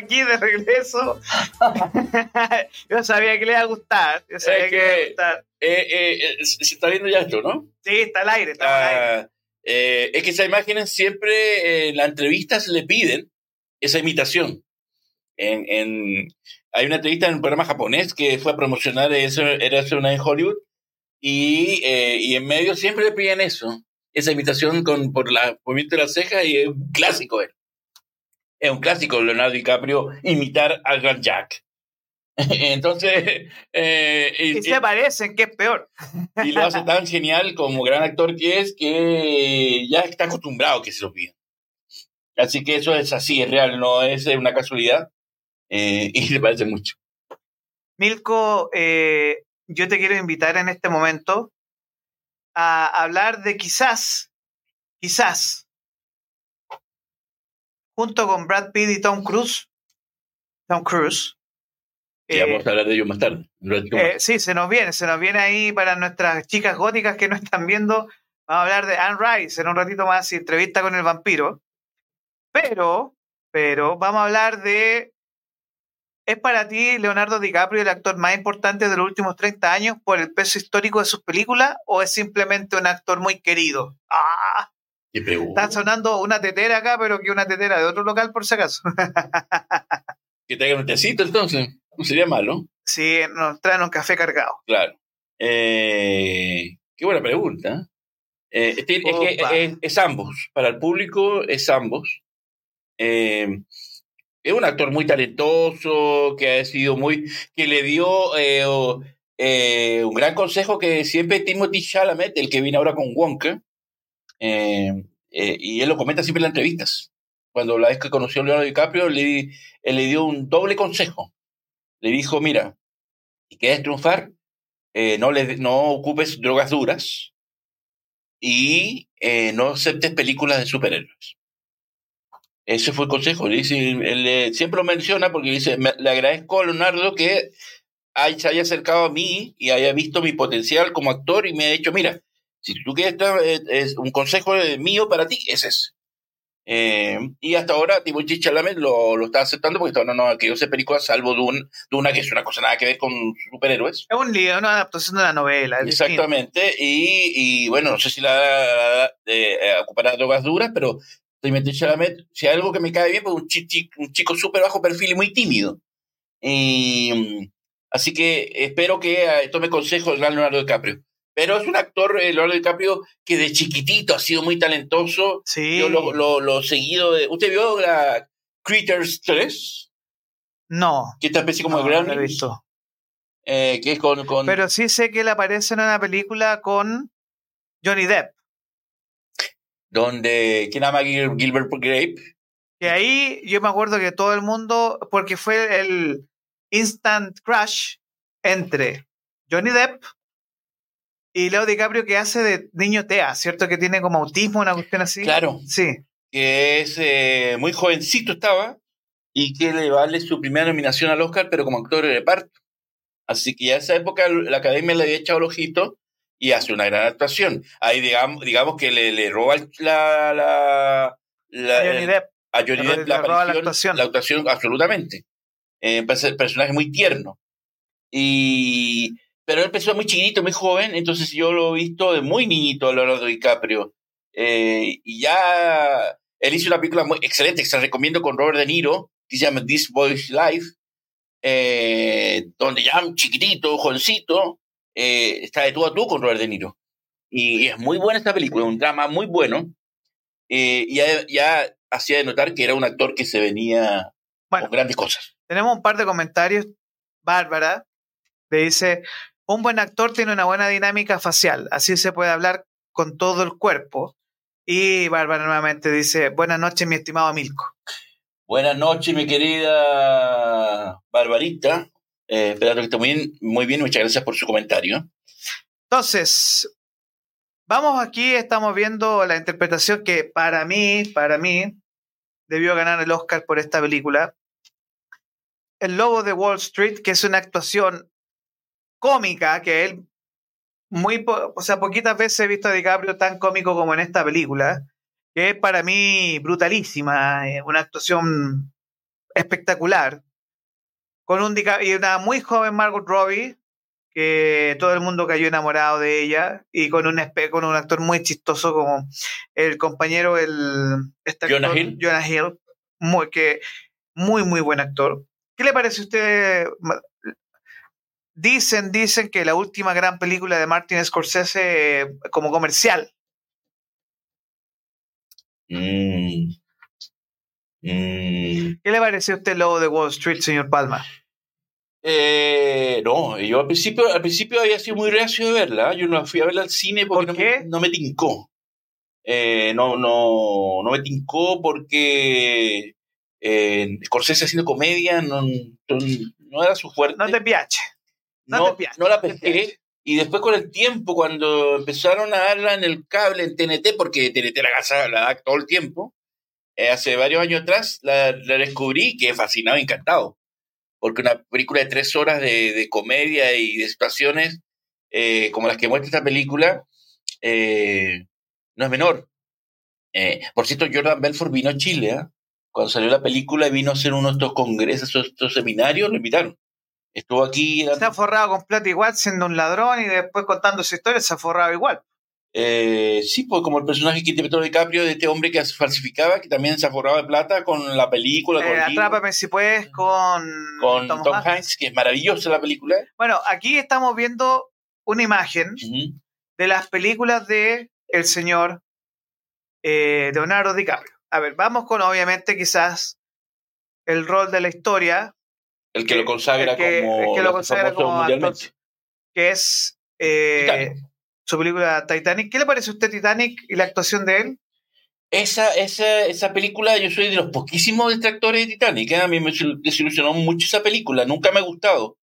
aquí de regreso. Yo sabía que le iba a gustar. Yo sabía Es que, le iba a que- gustar. Eh, eh, eh, se está viendo ya esto, ¿no? Sí, está al aire, está al aire. Ah, Eh, es que esas imágenes siempre en las entrevistas le piden esa imitación. En, en, hay una entrevista en un programa japonés que fue a promocionar eso, era una en Hollywood, y, eh, y en medio siempre le piden eso, esa imitación con, por la movimiento de la ceja, y es un clásico. Es un clásico Leonardo DiCaprio imitar al Gran Jack. Entonces. Eh, y, se parecen, que es peor. Y lo hace tan genial como gran actor que es que ya está acostumbrado que se lo pida. Así que eso es así, es real, no es una casualidad. Eh, y le parece mucho. Milko, eh, yo te quiero invitar en este momento a hablar de quizás, quizás, junto con Brad Pitt y Tom Cruise, Tom Cruise, vamos a hablar de ellos más tarde. Eh, sí, se nos viene, se nos viene ahí para nuestras chicas góticas que no están viendo. Vamos a hablar de Anne Rice en un ratito más y entrevista con el vampiro. Pero, pero, vamos a hablar de. ¿Es para ti Leonardo DiCaprio el actor más importante de los últimos 30 años por el peso histórico de sus películas o es simplemente un actor muy querido? ¡Ah! Están sonando una tetera acá, pero que una tetera de otro local por si acaso. que traigan un tecito entonces. No sería malo. Sí, nos traen un café cargado. Claro. Eh, qué buena pregunta. Eh, es, es, ambos. Para el público es ambos. Eh, es un actor muy talentoso, que ha sido muy. que le dio un gran consejo que siempre Timothy Chalamet, el que viene ahora con Wonka, y él lo comenta siempre en las entrevistas. Cuando la vez que conoció a Leonardo DiCaprio, le, él le dio un doble consejo le dijo, mira, si quieres triunfar, eh, no, le, no ocupes drogas duras y eh, no aceptes películas de superhéroes. Ese fue el consejo. Le dice, él, siempre lo menciona porque dice, le agradezco a Leonardo que se haya acercado a mí y haya visto mi potencial como actor y me ha dicho, mira, si tú quieres, eh, es un consejo mío para ti, ese es. Eh, y hasta ahora Timothy Chalamet lo, lo está aceptando porque está no, que yo sé películas salvo de, un, de, una que es una cosa nada que ver con superhéroes. Es un lío, una adaptación de la novela. Exactamente. Y, y, bueno, no sé si la eh, ocupará drogas duras, pero Timothy Chalamet, si hay algo que me cae bien, pues un, chico, un chico súper bajo perfil y muy tímido. Y, así que espero que eh, tome consejo gran Leonardo DiCaprio. Pero es un actor, eh, Leonardo DiCaprio, que de chiquitito ha sido muy talentoso. Sí. Yo lo, lo, seguido de... ¿Usted vio la Critters 3? No. Que esta especie como de gran. No he visto. Eh, que es con, con, Pero sí sé que él aparece en una película con Johnny Depp. Donde. ¿Quién ama Gilbert Grape? Y ahí yo me acuerdo que todo el mundo. Porque fue el instant crush entre Johnny Depp y Leo DiCaprio que hace de niño TEA, ¿cierto? Que tiene como autismo, una cuestión así. Claro. Sí. Que es eh, muy jovencito estaba y que le vale su primera nominación al Oscar, pero como actor de reparto. Así que ya en esa época la academia le había echado el ojito y hace una gran actuación. Ahí digamos, digamos que le, le roba la, la, la, a Johnny Depp. A Johnny Depp la, actuación. La actuación, absolutamente. Eh, personaje muy tierno. Y pero él empezó muy chiquito, muy joven, entonces yo lo he visto de muy niñito a Leonardo DiCaprio. Eh, y ya él hizo una película muy excelente que se la recomiendo con Robert De Niro, que se llama This Boy's Life, eh, donde ya un chiquitito, jovencito, eh, está de tú a tú con Robert De Niro. Y, es muy buena esta película, un drama muy bueno. y ya, ya, hacía de notar que era un actor que se venía con grandes cosas. Tenemos un par de comentarios. Bárbara le dice, un buen actor tiene una buena dinámica facial, así se puede hablar con todo el cuerpo. Y Bárbara nuevamente dice, buenas noches, mi estimado Milko. Buenas noches, mi querida Barbarita. Eh, esperando que esté muy bien, muy bien, muchas gracias por su comentario. Entonces, vamos aquí, estamos viendo la interpretación que para mí, para mí, debió ganar el Oscar por esta película. El Lobo de Wall Street, que es una actuación cómica, que él, muy, o sea, poquitas veces he visto a DiCaprio tan cómico como en esta película, que es para mí brutalísima, eh, una actuación espectacular, con un y una muy joven Margot Robbie, que todo el mundo cayó enamorado de ella y con un, con un actor muy chistoso como el compañero, el este Jonah Hill. Jonah Hill, muy, que, muy, muy buen actor. ¿Qué le parece a usted? Dicen, dicen que la última gran película de Martin Scorsese eh, como comercial. Mm. Mm. ¿Qué le parece a usted el lobo de Wall Street, señor Palma? Eh, no, yo al principio, al principio había sido muy reacio de verla. Yo no fui a verla al cine porque no, Me, tincó. Eh, no, no, no me tincó porque eh, Scorsese haciendo comedia no, no, era su fuerte. No te piache. No, no, la pesqué. Y después con el tiempo, cuando empezaron a darla en el cable, en TNT, porque TNT la, la da todo el tiempo, eh, hace varios años atrás la, la descubrí que fascinado, encantado porque una película de tres horas de, comedia y de situaciones eh, como las que muestra esta película eh, no es menor. Por cierto, Jordan Belfort vino a Chile, ¿ah? cuando salió la película vino a hacer uno de estos congresos, estos seminarios, lo invitaron. Estuvo aquí. Se ha forrado con plata igual, siendo un ladrón y después contando su historia, se ha forrado igual. Eh, sí, pues como el personaje que interpretó DiCaprio de este hombre que falsificaba, que también se forrado de plata con la película. Eh, Atrápame si puedes con, con Tom, Hanks. que es maravillosa la película. Bueno, aquí estamos viendo una imagen de las películas de el señor eh, Leonardo DiCaprio. A ver, vamos con obviamente quizás el rol de la historia. El que, lo consagra como, que lo consagra como actor, que es eh, su película Titanic. ¿Qué le parece a usted Titanic y la actuación de él? Esa, esa, esa película, yo soy de los poquísimos detractores de Titanic. ¿eh? A mí me desilusionó mucho esa película, nunca me ha gustado.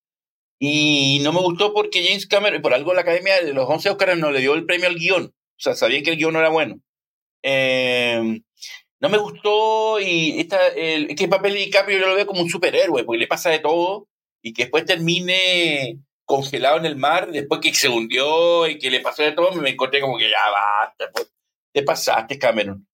Y no me gustó porque James Cameron, por algo la Academia de los 11 Oscars no le dio el premio al guion. O sea, sabían que el guion no era bueno. Eh, no me gustó y esta, el, que el papel de DiCaprio yo lo veo como un superhéroe, porque le pasa de todo y que después termine congelado en el mar, después que se hundió y que le pasó de todo, me encontré como que ya basta, pues, te pasaste, Cameron.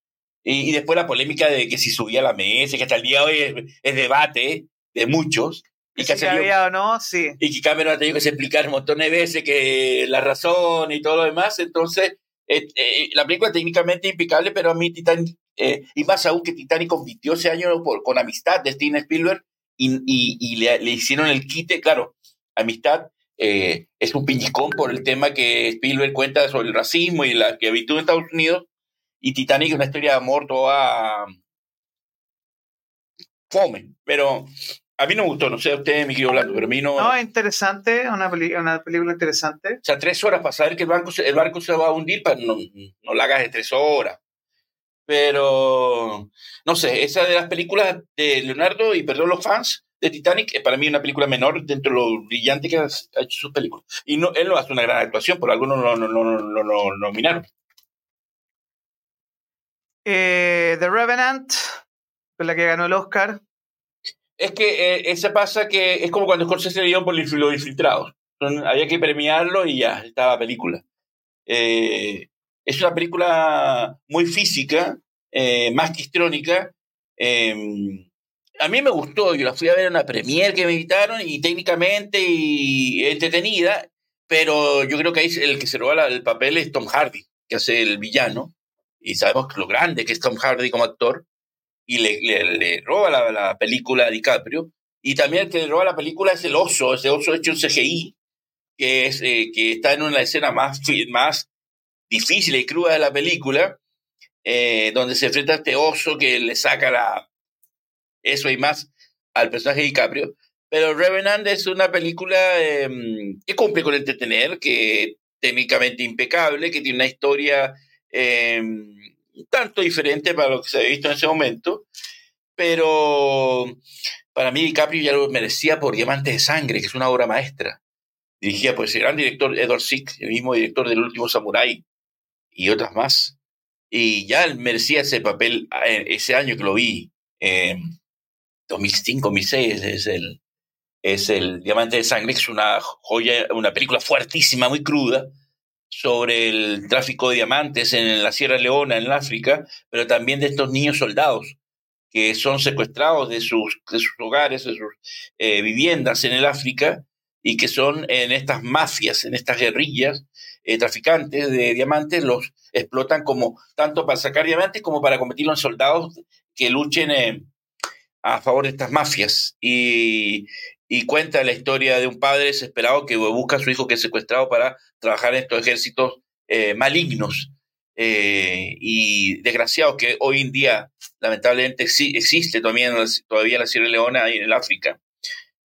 Y, después la polémica de que si subía a la mesa, que hasta el día de hoy es, debate de muchos. Y que, si había o no, sí. Y que Cameron ha tenido que explicar un montón de veces que la razón y todo lo demás. Entonces, eh, eh, la película técnicamente impecable, pero a mí Titanic, eh, y más aún que Titanic compitió ese año por, con Amistad de Steven Spielberg y, y, le, le, hicieron el quite, claro, Amistad eh, es un piñicón por el tema que Spielberg cuenta sobre el racismo y la esclavitud en Estados Unidos. Y Titanic es una historia de amor toda fome. Pero a mí no me gustó, no sé a usted, mi querido Orlando, pero a mí no. No, interesante, una, una película interesante. O sea, tres horas para saber que el, banco el barco se va a hundir, para no, no la hagas de tres horas. Pero, no sé, esa de las películas de Leonardo, y perdón los fans, de Titanic es para mí una película menor dentro de lo brillante que ha hecho sus películas. Y no, él no hace una gran actuación, por algunos no lo no, no, no, nominaron. Eh, The Revenant, con la que ganó el Oscar. Es que eh, ese pasa que es como cuando Scorsese le dio por los infiltrados. había que premiarlo y ya, estaba la película. Eh, es una película muy física, más que histrónica. Em, a mí me gustó, yo la fui a ver en una premiere que me invitaron y técnicamente y entretenida, pero yo creo que ahí el que se roba el papel es Tom Hardy, que hace el villano, y sabemos lo grande que es Tom Hardy como actor, y le, roba la, la, película a DiCaprio, y también el que le roba la película es el oso, ese oso hecho en CGI, que, es, eh, que está en una escena más, más difícil y cruda de la película, eh, donde se enfrenta a este oso que le saca la, eso y más al personaje de DiCaprio. Pero Revenant es una película em, que cumple con entretener, que técnicamente impecable, que tiene una historia em, tanto diferente para lo que se había visto en ese momento, pero para mí DiCaprio ya lo merecía por Diamantes de Sangre, que es una obra maestra, dirigida por ese gran director Edward Sick, el mismo director del Último Samurai y otras más. Y ya merecía ese papel eh, ese año que lo vi. Eh, 2005, 2006 es el, es el Diamante de Sangre, que es una joya, una película fuertísima, muy cruda, sobre el tráfico de diamantes en la Sierra Leona, en África, pero también de estos niños soldados que son secuestrados de sus, de sus hogares, de sus eh, viviendas en el África y que son en estas mafias, en estas guerrillas eh, traficantes de diamantes, los explotan como tanto para sacar diamantes como para convertirlos en soldados que luchen eh, a favor de estas mafias. Y, y cuenta la historia de un padre desesperado que busca a su hijo que es secuestrado para trabajar en estos ejércitos eh, malignos y desgraciados que hoy en día lamentablemente sí, existe todavía en, la, todavía en la Sierra Leona y en el África.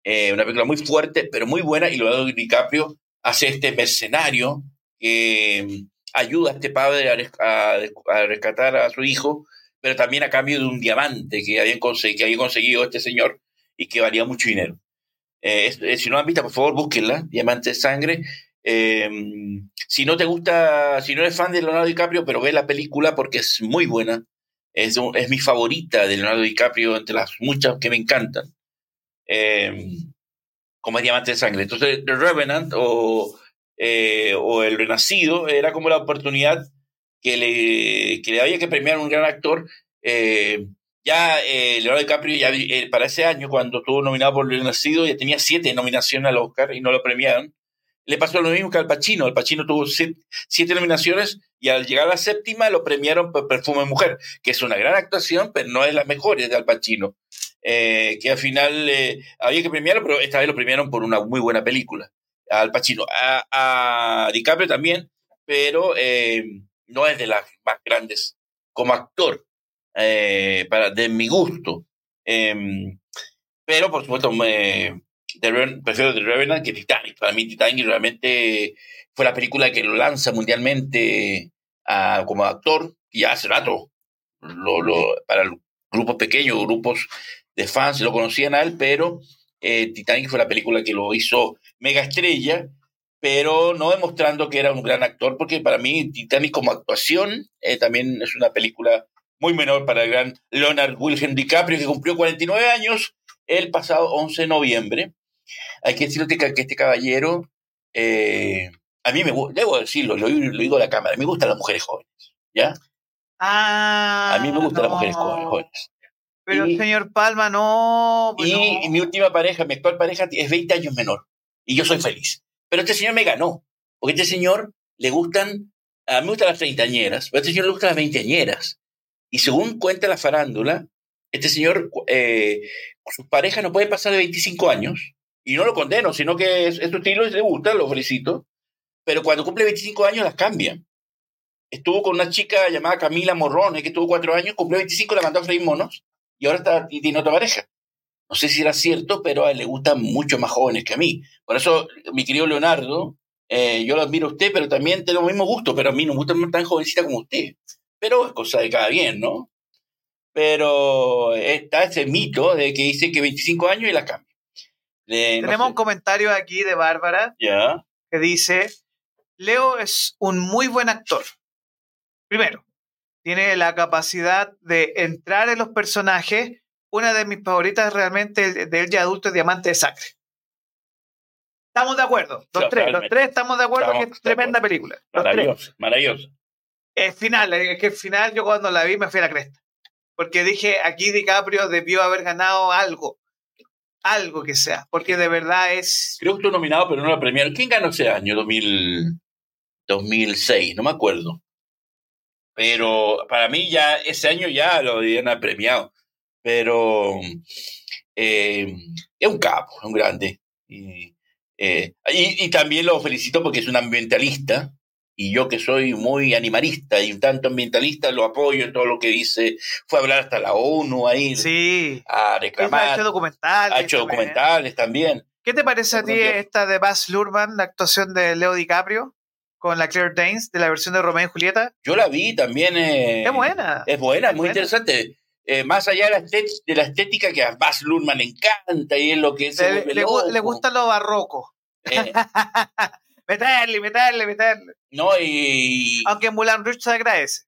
Una película muy fuerte, pero muy buena, y Leonardo DiCaprio hace este mercenario que mm, ayuda a este padre a, a, rescatar a su hijo, pero también a cambio de un diamante que, habían que había conseguido este señor y que valía mucho dinero. Eh, si no han visto, por favor, búsquenla, Diamante de Sangre. Eh, si no te gusta, si no eres fan de Leonardo DiCaprio, pero ve la película porque es muy buena. Es, es mi favorita de Leonardo DiCaprio entre las muchas que me encantan. Eh, como es Diamante de Sangre. Entonces, The Revenant o, o El Renacido era como la oportunidad que le, que le había que premiar a un gran actor. Eh, ya eh, Leonardo DiCaprio, ya, eh, para ese año, cuando estuvo nominado por El Nacido, ya tenía siete nominaciones al Oscar y no lo premiaron. Le pasó lo mismo que al Pacino. El Pacino tuvo siete, nominaciones y al llegar a la séptima lo premiaron por Perfume Mujer, que es una gran actuación, pero no es la mejor de Al Pacino. Eh, que al final eh, había que premiarlo, pero esta vez lo premiaron por una muy buena película. Al Pacino. A, a DiCaprio también, pero eh, no es de las más grandes como actor eh, para, de mi gusto. Eh, pero, por supuesto, me, prefiero The Revenant que Titanic. Para mí, Titanic realmente fue la película que lo lanza mundialmente a, como actor, y hace rato. Lo, para grupos pequeños, grupos de fans lo conocían a él, pero eh, Titanic fue la película que lo hizo mega estrella, pero no demostrando que era un gran actor, porque para mí Titanic como actuación eh, también es una película muy menor para el gran Leonard Wilhelm DiCaprio, que cumplió 49 años el pasado 11 de noviembre. Hay que decirte que, este caballero, eh, a mí me gusta, debo decirlo, lo, digo a la cámara, a mí me gustan las mujeres jóvenes, ¿ya? Ah, a mí me gustan las mujeres jóvenes. Pero, señor Palma, no, pues y, mi última pareja, mi actual pareja, es 20 años menor. Y yo soy feliz. Pero este señor me ganó. Porque este señor le gustan, a mí me gustan las treintañeras, pero a este señor le gustan las veinteañeras. Y según cuenta la farándula, este señor, eh, sus parejas no pueden pasar de 25 años. Y no lo condeno, sino que es, su estilo y le gusta, lo felicito. Pero cuando cumple 25 años las cambian. Estuvo con una chica llamada Camila Morrone, que tuvo cuatro años, cumplió 25, la mandó a freír monos y ahora está, y tiene otra pareja. No sé si era cierto, pero a él le gustan mucho más jóvenes que a mí. Por eso, mi querido Leonardo, eh, yo lo admiro a usted, pero también tengo el mismo gusto, pero a mí no me gusta tan jovencita como usted pero es cosa de cada bien, ¿no? Pero está ese mito de que dice que 25 años y la cambia. Tenemos un comentario aquí de Bárbara Ya. que dice, Leo es un muy buen actor. Primero, tiene la capacidad de entrar en los personajes. Una de mis favoritas realmente de él ya adulto es Diamante de Sangre. Estamos de acuerdo. Los tres, los tres estamos de acuerdo que es tremenda película. maravilloso, maravilloso. El final, es que el final yo cuando la vi me fui a la cresta. Porque dije, aquí DiCaprio debió haber ganado algo. Algo que sea. Porque de verdad es. Creo que estuvo nominado, pero no lo premiaron. ¿Quién ganó ese año? 2000, 2006, no me acuerdo. Pero para mí ya, ese año ya lo habían premiado. Pero eh, es un capo, es un grande. Y, eh, y, y, también lo felicito porque es un ambientalista y yo que soy muy animalista y un tanto ambientalista lo apoyo en todo lo que dice. Fue a hablar hasta la ONU ahí sí. a reclamar. Ha hecho documentales. Ha hecho documentales también. ¿Qué te parece a ti esta de Baz Luhrmann, la actuación de Leo DiCaprio con la Claire Danes de la versión de Romeo y Julieta? Yo la vi también. Eh, es buena. Es buena, es muy interesante. Eh, más allá de la, de la, estética que a Baz Luhrmann le encanta y es lo que es. Le, le, le, gusta lo barroco. Eh, meterle, meterle, meterle. No, y. Aunque Mulan Rouge se agradece.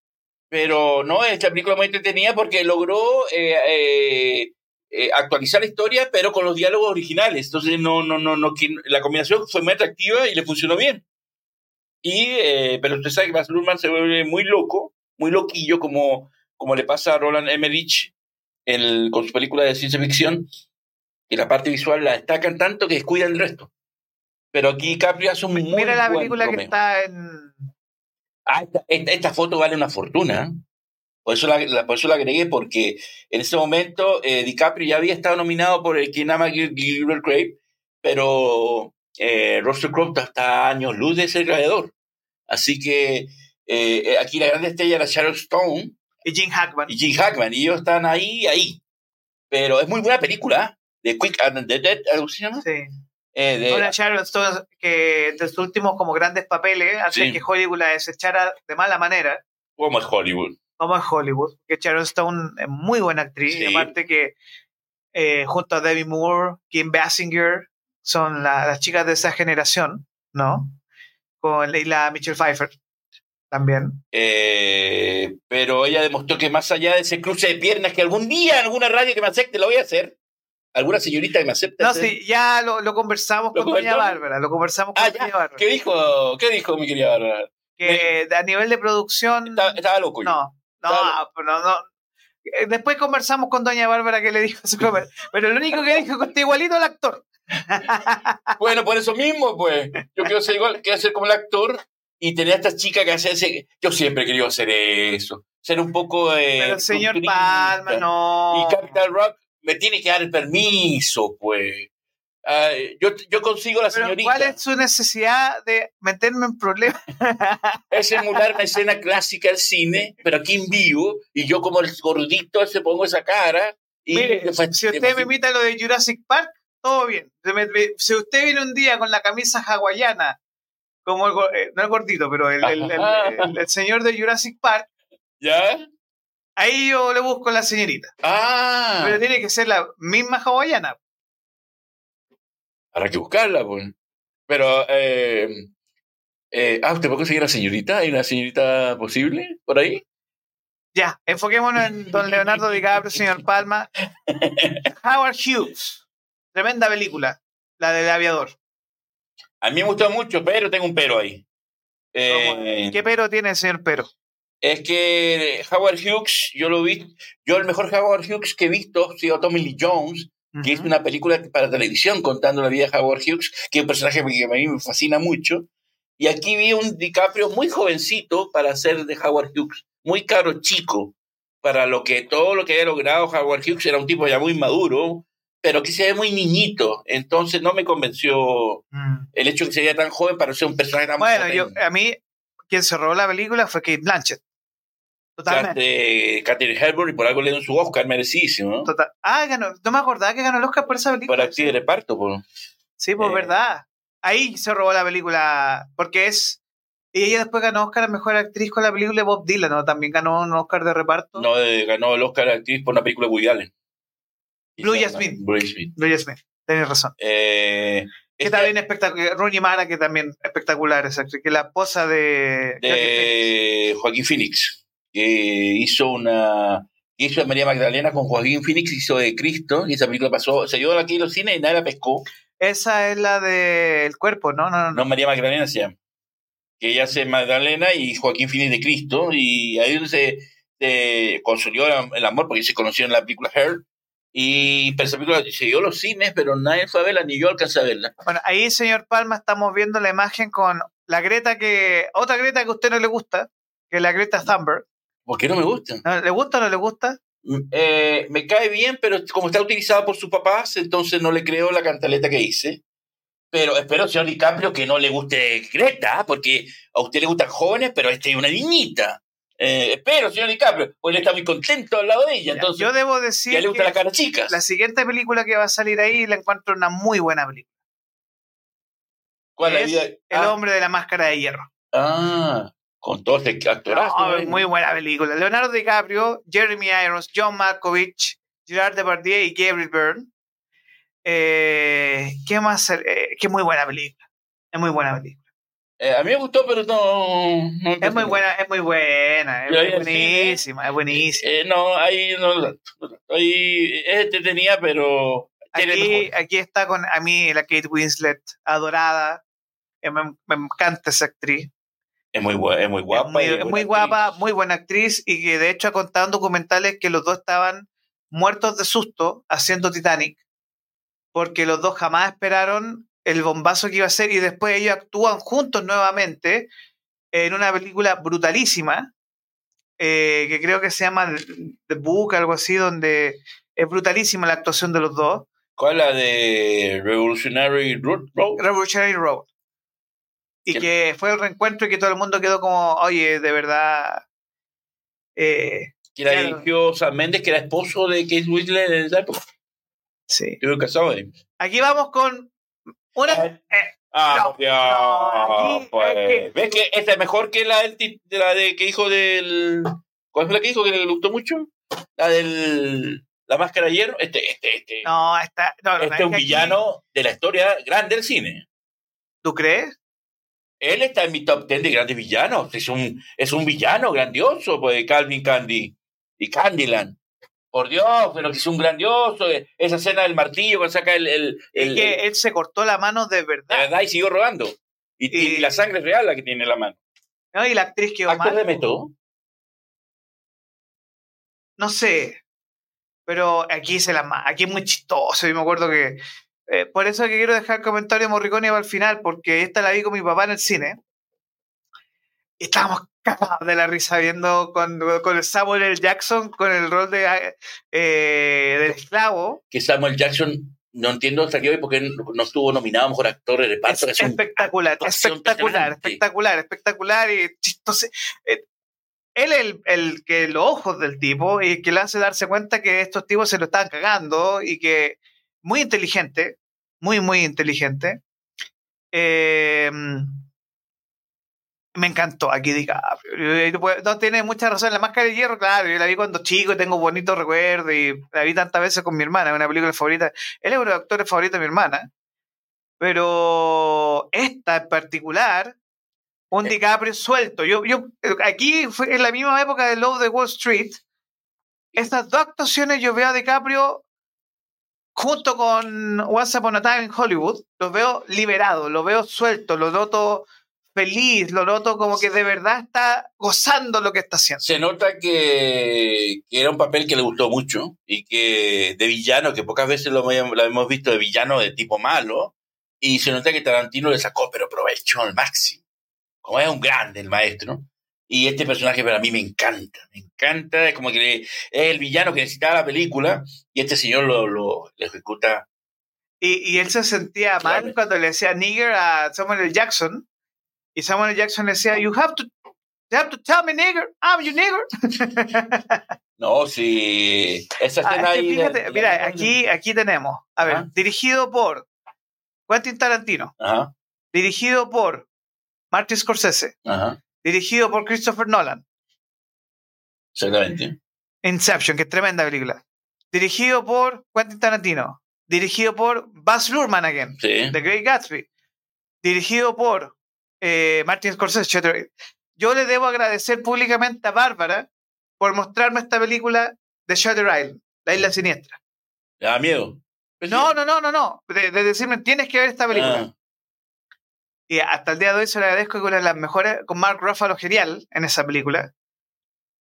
Pero no, esta película muy entretenida porque logró eh, eh, eh, actualizar la historia, pero con los diálogos originales. Entonces, no, no, no, no, la combinación fue muy atractiva y le funcionó bien. Y, pero usted sabe que Baz Luhrmann se vuelve muy loco, muy loquillo, como, como le pasa a Roland Emmerich con su película de ciencia ficción, y la parte visual la destacan tanto que descuidan el resto. Pero aquí DiCaprio hace un muy Mira la buen película que está en. Ah, esta, esta- esta foto vale una fortuna. Por eso la, la- por eso la agregué, porque en ese momento eh, DiCaprio ya había estado nominado por el Quien ama Gilbert Grape, pero eh, Russell Crowe está- está a años luz de ser gladiador. Así que eh, eh, aquí la grande estrella era Sharon Stone Y Jim Hackman. y Jim Hackman, y ellos están ahí, ahí. Pero es muy buena película, ¿eh? de Quick and the Dead, ¿algo se llama? Sí. Eh, de- Una Sharon Stone que de sus últimos como grandes papeles hace Sí. que Hollywood la desechara de mala manera, como es Hollywood. como es Hollywood, que Sharon Stone es muy buena actriz, Sí. y aparte que eh, junto a Debbie Moore, Kim Basinger, son la- las chicas de esa generación, ¿no? Con y la Michelle Pfeiffer también. Eh, pero ella demostró que más allá de ese cruce de piernas que algún día en alguna radio que me acepte lo voy a hacer, alguna señorita que me acepte. No, hacer. sí, ya lo, lo conversamos ¿Lo con Doña? Bárbara, lo conversamos con Ah, Doña ya. Bárbara. ¿Qué dijo? ¿Qué dijo mi querida Bárbara? Que a nivel de producción, Estaba, estaba loco. yo. no, no, Claro. pero no. Eh, Después conversamos con Doña Bárbara que le dijo a su comer, pero lo único que dijo que está igualito al actor. Bueno, por eso mismo, pues. Yo quiero ser igual, quiero ser como el actor y tener a esta chica que hace ese. Yo siempre he querido hacer eso. Ser un poco de. Pero el señor. Palma, no. Y Capital Rock me tiene que dar el permiso, pues. Ah, yo, yo consigo la Pero señorita. ¿cuál es su necesidad de meterme en problemas? es emular una escena clásica del cine, pero aquí en vivo, y yo como el gordito ese pongo esa cara. Y Mire, si usted me imita lo de Jurassic Park, todo bien. Si usted viene un día con la camisa hawaiana, como el, eh, no el gordito, pero el, el- el- señor de Jurassic Park, ¿Ya? ahí yo le busco a la señorita. Ah, Pero tiene que ser la misma hawaiana. habrá que buscarla, pues. Pero, eh, eh, ah, ¿usted puede conseguir a la señorita? ¿Hay una señorita posible por ahí? Ya, enfoquémonos en don Leonardo DiCaprio, señor Palma. Howard Hughes. Tremenda película, la del aviador. A mí me gustó mucho, pero tengo un pero ahí. Eh, ¿Qué pero tiene señor pero? Es que Howard Hughes, yo lo vi, yo el mejor Howard Hughes que he visto ha sido Tommy Lee Jones, que es Ujú. una película para televisión contando la vida de Howard Hughes, que es un personaje que a mí me fascina mucho. Y aquí vi un DiCaprio muy jovencito para ser de Howard Hughes, muy caro chico, para lo que todo lo que había logrado Howard Hughes era un tipo ya muy maduro, pero que se ve muy niñito. Entonces no me convenció Mm. el hecho de que se veía tan joven para ser un personaje tan Bueno, yo, a mí, quien se robó la película fue Kate Blanchett. Totalmente. Catherine Hepburn y por algo le dieron su Oscar merecidísimo, ¿no? Total. Ah, ganó. No me acordaba que ganó el Oscar por esa película. Para actriz de reparto, pues. Sí, pues Eh. verdad. Ahí se robó la película. Porque es. Y ella después ganó Oscar a mejor actriz con la película de Bob Dylan, ¿no? También ganó un Oscar de reparto. No, eh, ganó el Oscar a actriz por una película de Woody Allen. Blue Jasmine. Blue Jasmine. Blue Smith. Tienes razón. Eh, Que también espectacular. Rooney Mara, que también espectacular actriz. Que la esposa de. de Joaquín Phoenix, que hizo una que hizo de María Magdalena con Joaquín Phoenix, hizo de Cristo, y esa película pasó, se dio aquí en los cines y nadie la pescó. Esa es la del cuerpo, ¿no? No, no, no. No, María Magdalena se llama. Que ella hace Magdalena y Joaquín Phoenix de Cristo, y ahí donde se, se consolidó el, el amor, porque se conoció en la película Her. Y esa película se dio los cines, pero nadie fue a verla, ni yo alcancé a verla. Bueno, ahí, señor Palma, estamos viendo la imagen con la Greta que. Otra Greta que a usted no le gusta, que es la Greta Thunberg. ¿Por qué no me gusta? ¿No? ¿Le gusta o no le gusta? Eh, me cae bien, pero como está utilizada por sus papás, entonces no le creo la cantaleta que hice. Pero espero, señor DiCaprio, que no le guste Greta, porque a usted le gustan jóvenes, pero esta es una niñita. Eh, espero, señor DiCaprio, porque él está muy contento al lado de ella. Entonces, Yo debo ya decir le gusta que la cara chicas. la siguiente película que va a salir ahí la encuentro una muy buena película. ¿Cuál la es vida? El ah, hombre de la máscara de hierro. ah, con todo este actorazo. No, eh. muy buena película. Leonardo DiCaprio, Jeremy Irons, John Malkovich, Gerard Depardieu y Gabriel Byrne. Eh, ¿Qué más? Eh, qué muy buena película. Es muy buena película. Eh, a mí me gustó, pero no. no Es muy buena, es muy buena. Es, cine, buenísima, es buenísima. Eh, no, ahí no. Ahí es entretenida, pero. Aquí, aquí está con a mí la Kate Winslet, adorada. Eh, Me, me encanta esa actriz. Es muy, es muy guapa. es muy, es guapa, muy buena actriz y que de hecho ha contado en documentales que los dos estaban muertos de susto haciendo Titanic porque los dos jamás esperaron el bombazo que iba a ser y después ellos actúan juntos nuevamente en una película brutalísima eh, que creo que se llama The Book, algo así, donde es brutalísima la actuación de los dos. ¿Cuál es la de Revolutionary Road? Revolutionary Road. Y que fue el reencuentro y que todo el mundo quedó como, oye, de verdad. Eh, que la dirigió Sam Mendes, que era esposo de Kate Winslet en esa época. Sí. Estuve casado. Aquí vamos con una. Eh, ah, no, pues. ¿Ves que esta es mejor que la, de la de que dijo del. ¿Cuál fue la que dijo que le gustó mucho? La del. La máscara de hierro. Este, este, este. No, esta. No, este es un villano de la historia grande del cine. ¿Tú crees? Él está en mi top 10 de grandes villanos. Es un, es un villano grandioso, pues, Calvin Candy y Candyland. Por Dios, pero que es un grandioso. Eh, esa escena del martillo cuando saca el. el, es que él se cortó la mano de verdad. De verdad y siguió rodando. Y, la sangre es real la que tiene la mano. No, y la actriz que ¿Actor de método? No sé. Pero aquí se la aquí es muy chistoso. Yo me acuerdo que eh, por eso que quiero dejar el comentario Morricone para el final, porque esta la vi con mi papá en el cine. Y estábamos de la risa viendo con, con Samuel L. Jackson con el rol de eh, del esclavo. Que Samuel Jackson no entiendo hasta qué hoy porque no estuvo nominado a mejor actor de reparto. Es, espectacular, espectacular, espectacular, espectacular y chistoso. Eh, él es el, el, que los ojos del tipo y que le hace darse cuenta que estos tipos se lo están cagando y que muy inteligente, muy, muy inteligente. Eh, me encantó aquí DiCaprio. No tiene mucha razón. La máscara de hierro, claro, yo la vi cuando chico y tengo bonitos recuerdos y la vi tantas veces con mi hermana, es una película favorita. Él es uno de los actores favoritos de mi hermana. Pero esta en particular, un eh. DiCaprio suelto. Yo, yo, aquí fue en la misma época de Love de Wall Street. Estas dos actuaciones yo veo a DiCaprio junto con Once Upon a Time in Hollywood, lo veo liberado, lo veo suelto, lo noto feliz, lo noto como que de verdad está gozando lo que está haciendo. Se nota que, era un papel que le gustó mucho y que de villano, que pocas veces lo, hemos visto de villano de tipo malo, y se nota que Tarantino le sacó, pero aprovechó al máximo. Como es un grande el maestro, y este personaje para mí me encanta, me encanta, es como que es el villano que necesitaba la película y este señor lo, lo, ejecuta. Y, y, él se sentía mal cuando le decía nigger a Samuel L. Jackson y Samuel. Jackson le decía, you have to, you have to tell me nigger, I'm your nigger. no, sí, esa ah, escena ahí. Fíjate, mira, aquí, aquí tenemos, a ver, dirigido por Quentin Tarantino, Ajá. dirigido por Martin Scorsese, Ajá dirigido por Christopher Nolan. Exactamente. Inception, que es tremenda película. Dirigido por Quentin Tarantino. Dirigido por Baz Luhrmann again, The Great Gatsby. Dirigido por eh, Martin Scorsese. Yo le debo agradecer públicamente a Bárbara por mostrarme esta película de Shutter Island, La Isla Siniestra. ¿Le da miedo? No, no, no, no, no. De, decirme, tienes que ver esta película. Ah. Y hasta el día de hoy se le agradezco que una de las mejores, con Mark Ruffalo genial en esa película.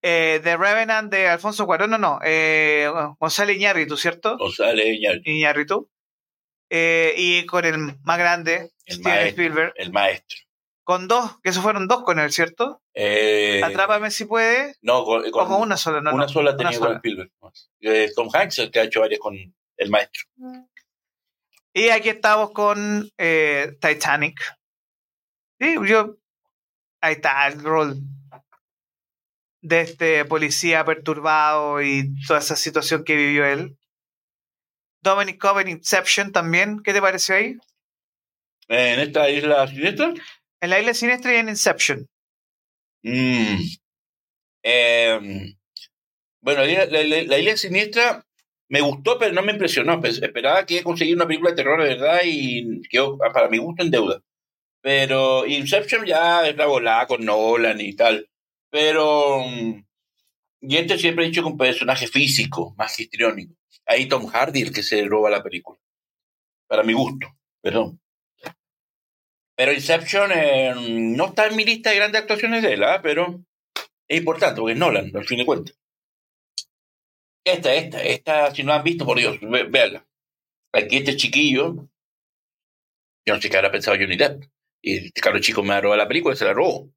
Eh, The Revenant de Alfonso Cuarón, no, no, eh, González Iñárritu, ¿cierto? González Iñárritu. Eh, y con el más grande, Steven Spielberg. El maestro. Con dos, que esos fueron dos con él, ¿cierto? Eh, Atrápame si puede. No, con, una sola, no. Una sola tenía con Spielberg. Eh, Tom Hanks, el que ha hecho varias con el maestro. Y aquí estamos con eh, Titanic. Sí, yo. Ahí está el rol de este policía perturbado y toda esa situación que vivió él. Dominic Coven Inception también, ¿qué te pareció ahí? ¿En esta isla siniestra? En la isla siniestra y en Inception. Mm. Em, bueno, la, isla siniestra me gustó, pero no me impresionó. Esperaba que conseguir una película de terror de verdad y quedó, para mi gusto, en deuda. Pero Inception ya es la volada con Nolan y tal. Pero. Y este siempre he dicho que un personaje físico, más histriónico. Ahí Tom Hardy el que se roba la película. Para mi gusto, perdón. Pero Inception eh, no está en mi lista de grandes actuaciones de él, ¿ah? pero es importante porque es Nolan, al fin de cuentas. Esta, esta, esta, si no han visto, por Dios, véanla. Aquí este chiquillo Yo no sé qué habrá pensado Johnny Depp. Y este caro chico me ha robado la película, se la robó.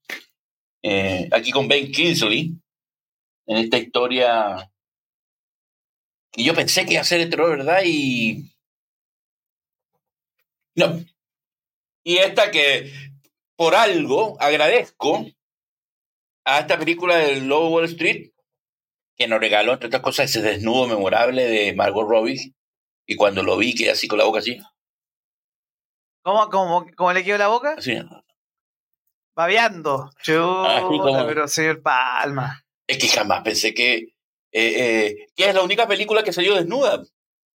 Eh, aquí con Ben Kingsley, en esta historia que yo pensé que iba a ser de terror, ¿verdad? Y. No. Y esta que por algo agradezco a esta película del Lobo Wall Street, que nos regaló, entre otras cosas, ese desnudo memorable de Margot Robbie. Y cuando lo vi, quedé así con la boca así. ¿Cómo, cómo, cómo le quedó la boca? así. Babeando. Chuta, Así como- pero señor Palma. Es que jamás pensé que, eh, eh, que es la única película que salió desnuda.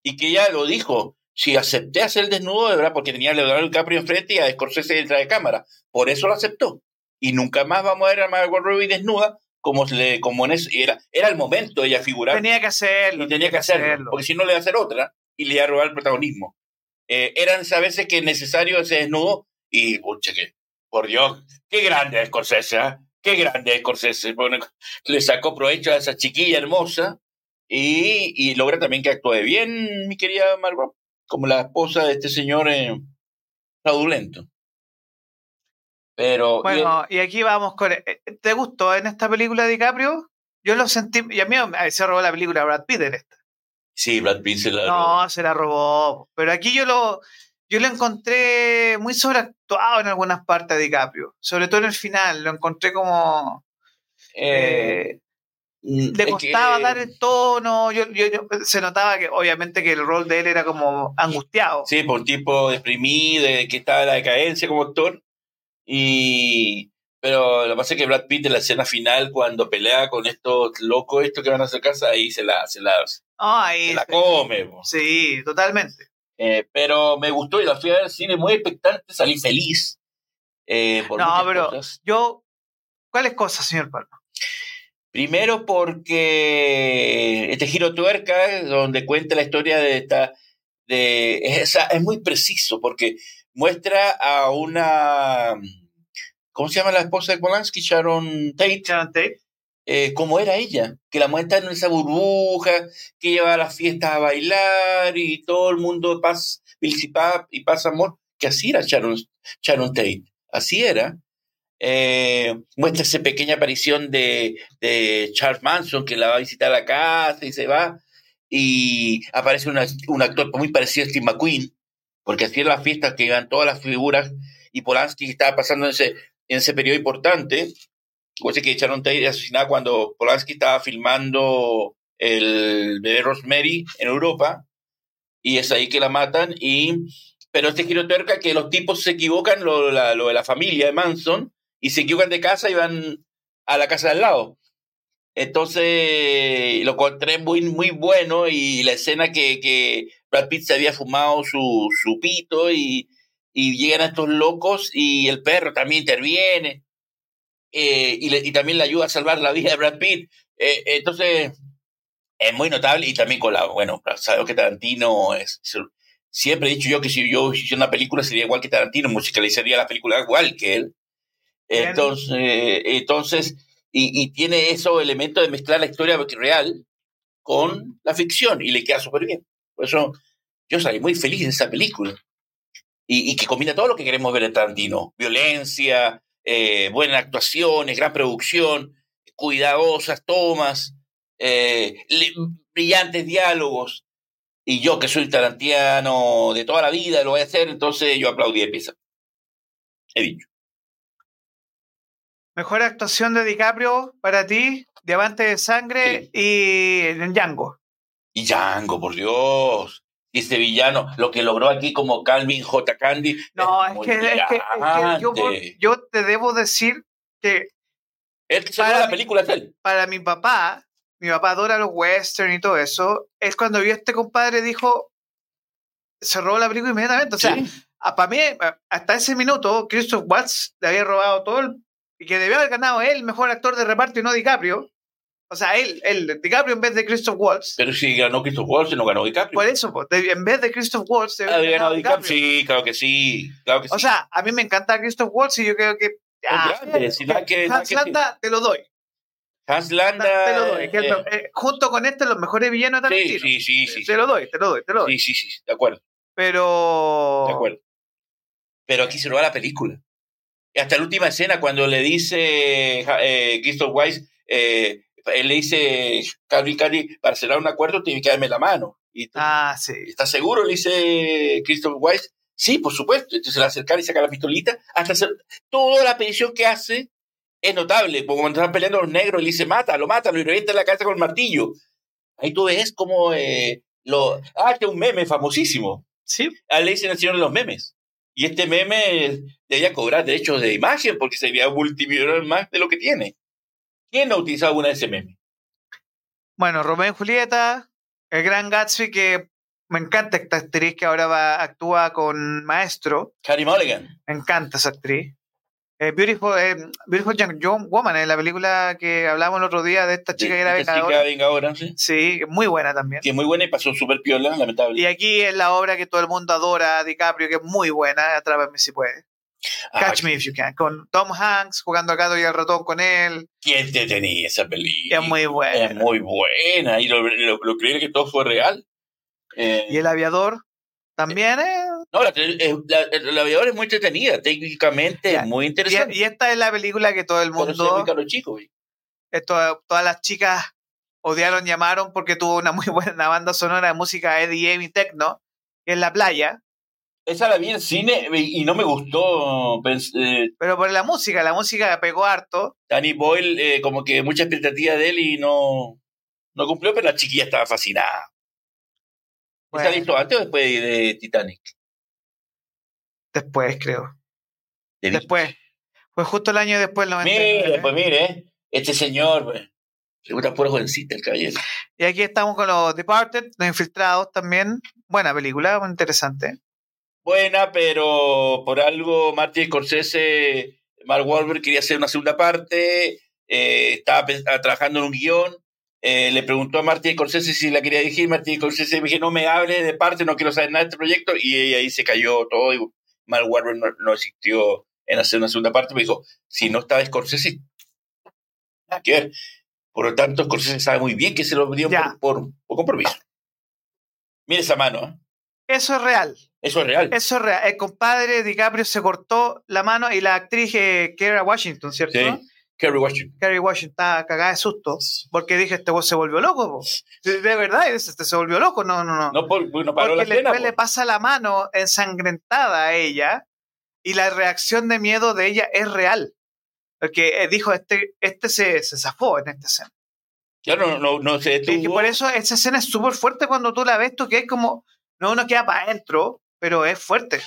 Y que ella lo dijo. Si acepté hacer el desnudo, de verdad, porque tenía a Leonardo DiCaprio enfrente y a Scorsese detrás de cámara. Por eso lo aceptó. Y nunca más vamos a ver a Margot Robbie desnuda como, le, como en eso. Era, era el momento de ella figurar. Tenía que hacerlo. y tenía que hacerlo, porque si no le iba a hacer otra y le iba a robar el protagonismo. Eh, eran esas veces que es necesario ese desnudo y, pucha, que, por Dios, qué grande es Scorsese, ¿ah? qué grande es Scorsese. Pone- le sacó provecho a esa chiquilla hermosa y, y logra también que actúe bien, mi querida Margot, como la esposa de este señor eh, fraudulento. Pero, y- Bueno, y aquí vamos con. eh, ¿Te gustó en esta película DiCaprio? Yo lo sentí. Y a mí se robó la película Brad Pitt en esta. sí, Brad Pitt se la robó. No, se la robó. Pero aquí yo lo. Yo lo encontré muy sobreactuado en algunas partes de DiCaprio. Sobre todo en el final. Lo encontré como. Eh, eh, le es costaba que- dar el tono. Yo, yo- yo- se notaba que, obviamente, que el rol de él era como angustiado. Sí, por un tipo deprimido, de que estaba en la decadencia como actor. Y. Pero lo que pasa es que Brad Pitt en la escena final, cuando pelea con estos locos, estos que van a acercarse, ahí se la, se la, se Ah, ahí la se- come. po. Sí, totalmente. Eh, pero me gustó y la fui a ver al cine muy expectante, salí feliz. eh, por No, pero- cosas. Yo. ¿Cuáles cosas, señor Palma? Primero porque este giro tuerca, donde cuenta la historia de esta, de, es, es muy preciso, porque muestra a una, ¿cómo se llama la esposa de Polanski? Sharon Tate, Sharon Tate. eh, cómo era ella, que la muestra en esa burbuja, que lleva a las fiestas a bailar y todo el mundo paz, y paz amor, que así era Sharon, Sharon Tate, así era. Eh, muestra esa pequeña aparición de, de Charles Manson que la va a visitar a la casa y se va y aparece un actor muy parecido a Steve McQueen porque así eran las fiestas que iban todas las figuras y Polanski estaba pasando en ese, en ese periodo importante. Recuerde que Sharon Tate asesinada cuando Polanski estaba filmando el bebé Rosemary en Europa y es ahí que la matan y pero este giro tuerca que los tipos se equivocan lo, lo de la familia de Manson y se equivocan de casa y van a la casa de al lado entonces lo encontré muy muy bueno y la escena que, que Brad Pitt se había fumado su, su pito y, y llegan a estos locos y el perro también interviene eh, y, le- y también le ayuda a salvar la vida de Brad Pitt. Eh, entonces, es muy notable y también con la, bueno, sabemos que Tarantino es, siempre he dicho yo que si yo hiciera una película sería igual que Tarantino, musicalizaría la película igual que él. Entonces, eh, entonces y, tiene esos elementos de mezclar la historia real con la ficción y le queda súper bien. Por eso yo salí muy feliz de esa película. Y, que combina todo lo que queremos ver de Tarantino. Violencia, eh, buenas actuaciones, gran producción, cuidadosas tomas, eh, brillantes diálogos. Y yo que soy tarantiano de toda la vida lo voy a hacer, entonces yo aplaudí de pieza. He dicho. Mejor actuación de DiCaprio para ti, Diamante de Sangre y en Django. Y Django, por Dios. Y este villano, lo que logró aquí como Calvin J. Candy. No, es que, es que- es que yo, te debo decir que El que para la mí- película es él. para mi papá, mi papá adora los western y todo eso, él cuando vio a este compadre dijo, se robó la película inmediatamente. O sea, Sí. para mí, hasta ese minuto, Christoph Waltz le había robado todo el, y que debió haber ganado él mejor actor de reparto y no DiCaprio. O sea, él, él, DiCaprio en vez de Christoph Waltz. Pero si ganó Christoph Waltz, no ganó DiCaprio. Por eso, pues, en vez de Christoph Waltz, debió Ah, haber ganado DiCaprio. DiCaprio. Sí, claro que sí. Claro que sí. O sea, a mí me encanta Christoph Waltz y yo creo que. Grande, si que- Hans que Landa, te lo doy. Hans Landa. te lo doy. que eh, eh, junto con este, los mejores villanos de sí, sí, sí, sí. Te lo doy, te lo doy, te lo doy. Sí, sí, sí, de acuerdo, Pero. de acuerdo. Pero aquí se roba la película. Hasta la última escena, cuando le dice eh, Christoph Weiss, eh, él le dice, Cari, Cari, para cerrar un acuerdo tiene que darme la mano. Y Ah, sí. ¿Estás seguro? Le dice Christopher Weiss. Sí, por supuesto. Entonces la acerca y saca la pistolita. Hasta hacer, toda la petición que hace es notable. Porque cuando están peleando los negros, él dice, mátalo, mátalo, y revienta la cabeza con el martillo. Ahí tú ves como eh, lo... Ah, este es un meme famosísimo. Sí. Ah, le dicen el señor de los memes. Y este meme debía cobrar derechos de imagen porque sería multimillonario más de lo que tiene. ¿Quién ha utilizado alguna de ese meme? Bueno, Romeo y Julieta, el gran Gatsby, que me encanta esta actriz que ahora va, actúa con Maestro. Carrie Mulligan. Me encanta esa actriz. Eh, Beautiful, eh, Beautiful Young Woman, en la película que hablamos el otro día de esta chica De- que era vengadora. chica vengadora, sí. Sí, muy buena también. Que es muy buena y pasó súper piola, lamentable. Y aquí es la obra que todo el mundo adora, DiCaprio, que es muy buena, Atrápame si puedes. Ah, Catch Me If You Can, con Tom Hanks jugando al gato y al ratón con él. ¿Quién te tenía esa película? Es muy buena. Es muy buena. Y lo, lo, lo creí que todo fue real. Eh, Y el aviador también es... no, la, eh, la, el aviador es muy entretenida. Técnicamente Ya. muy Y, interesante. y esta es la película que todo el mundo, muy caro chico, güey. esto- todas las chicas odiaron, llamaron porque tuvo una muy buena banda sonora de música EDM y techno, que es La Playa, Esa la vi en cine y y no me gustó. Eh, pero por la música, la música pegó harto. Danny Boyle, eh, como que mucha expectativa de él y no, no cumplió, pero la chiquilla estaba fascinada. Bueno. ¿Esa la hizo antes o después de Titanic? Después, creo. De- Después. Fue justo el año después, el 99. Mire, pues mire, este señor, pues, le gusta pura jovencita el caballero. Y aquí estamos con los Departed, los infiltrados también. Buena película, muy interesante. Buena, pero por algo Martin Scorsese, Mark Wahlberg quería hacer una segunda parte, eh, estaba ah, trabajando en un guion, eh, le preguntó a Martin Scorsese si la quería dirigir, Martin Scorsese me dije, no me hable de parte, no quiero saber nada de este proyecto, y ahí se cayó todo, y Mark Wahlberg no, no existió en hacer una segunda parte, me dijo, si no estaba Scorsese, nada que ver. Por lo tanto, Scorsese sabe muy bien que se lo dio por, por, por compromiso. Mire esa mano, ¿eh? Eso es real. eso es real. Eso es real. El compadre DiCaprio se cortó la mano y la actriz eh, Kara Washington, ¿cierto? Sí. Kerry Washington. Kerry Washington estaba cagada de susto porque dije, este güey se volvió loco. po. De, verdad, este se volvió loco. No, no, no. No, por, no paró porque la escena. después po. le pasa la mano ensangrentada a ella y la reacción de miedo de ella es real. Porque eh, dijo, este, este se, se zafó en esta escena. Claro, no, no, no se Y detuvo. por eso esa escena es súper fuerte cuando tú la ves, tú que es como, no uno queda para adentro, pero es fuerte.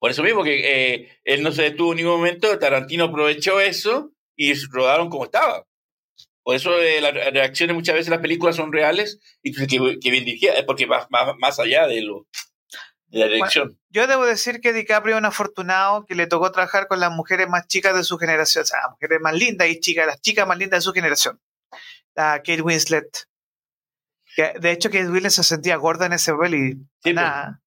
Por eso mismo que eh, él no se detuvo en ningún momento, Tarantino aprovechó eso y rodaron como estaba. Por eso eh, las reacciones muchas veces las películas son reales y que, que bien dirigidas, es porque va más, más allá de, lo, de la dirección. Yo debo decir que DiCaprio es un afortunado que le tocó trabajar con las mujeres más chicas de su generación, o sea, las mujeres más lindas y chicas, las chicas más lindas de su generación. La Kate Winslet. Que, de hecho, Kate Winslet se sentía gorda en ese papel y Sí, nada.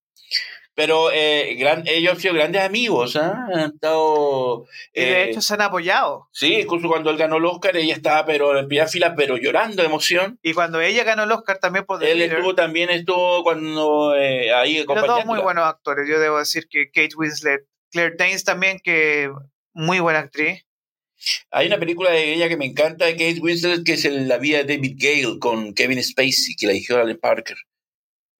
Pero eh, gran, ellos han sido grandes amigos, ¿ah? han estado... Y de eh, hecho se han apoyado. Sí, incluso cuando él ganó el Oscar, ella estaba pero en primera fila, pero llorando de emoción. Y cuando ella ganó el Oscar también por The Él estuvo también estuvo cuando eh, ahí los dos acompañándola. muy buenos actores. Yo debo decir que Kate Winslet, Claire Danes también, que muy buena actriz. Hay una película de ella que me encanta de Kate Winslet que es La vida de David Gale con Kevin Spacey, que la dirigió Alan Parker.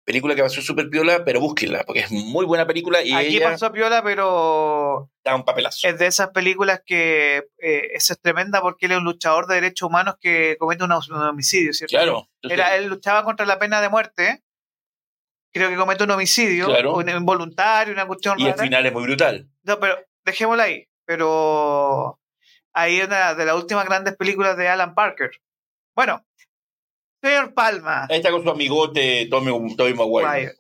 Película que pasó súper piola, pero búsquenla, porque es muy buena película y Aquí ella pasó piola, pero da un papelazo. es de esas películas que eh, es tremenda porque él es un luchador de derechos humanos que comete un, homicidio, ¿cierto? Claro. Era, él luchaba contra la pena de muerte. Creo que comete un homicidio, Claro. un involuntario, una cuestión y el rara. final es muy brutal. No, pero dejémosla ahí. Pero ahí es una de las últimas grandes películas de Alan Parker. Bueno, señor Palma, Ahí está con su amigote Tommy, Tommy Maguire,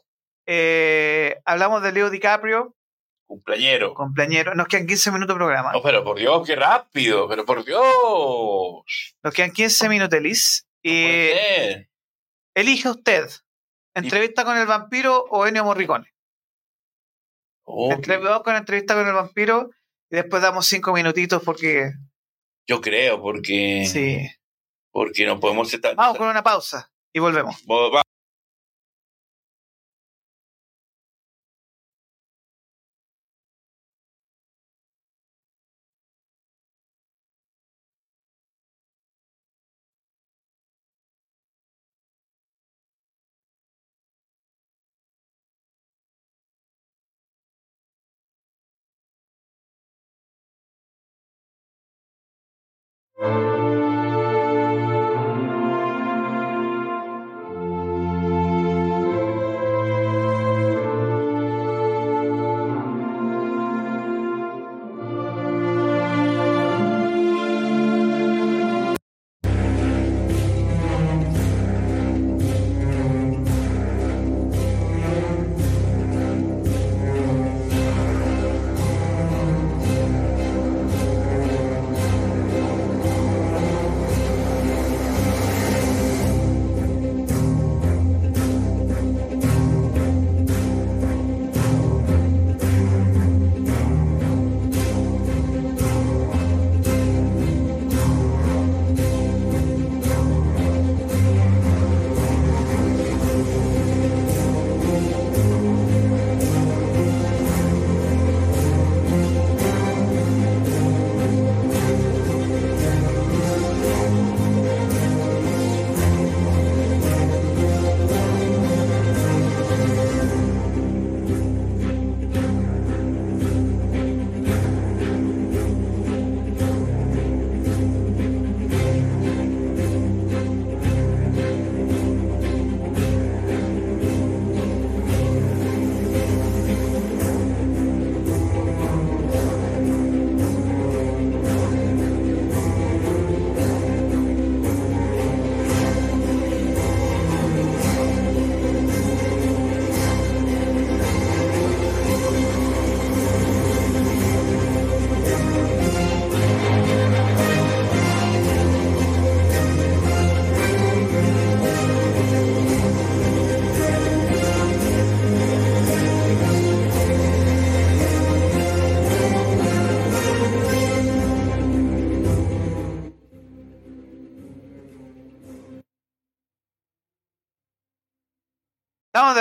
eh, hablamos de Leo DiCaprio, cumpleañero. compañero. Nos quedan 15 minutos de programa. No, pero por Dios, qué rápido, pero por Dios. Nos quedan 15 minutos, Liz. Ser. elige usted. ¿Entrevista con el vampiro o Ennio Morricone? Oh, Entre- Vamos con entrevista con el vampiro y después damos cinco minutitos porque yo creo, porque, sí. Porque no podemos estar. Vamos con una pausa y volvemos. Va-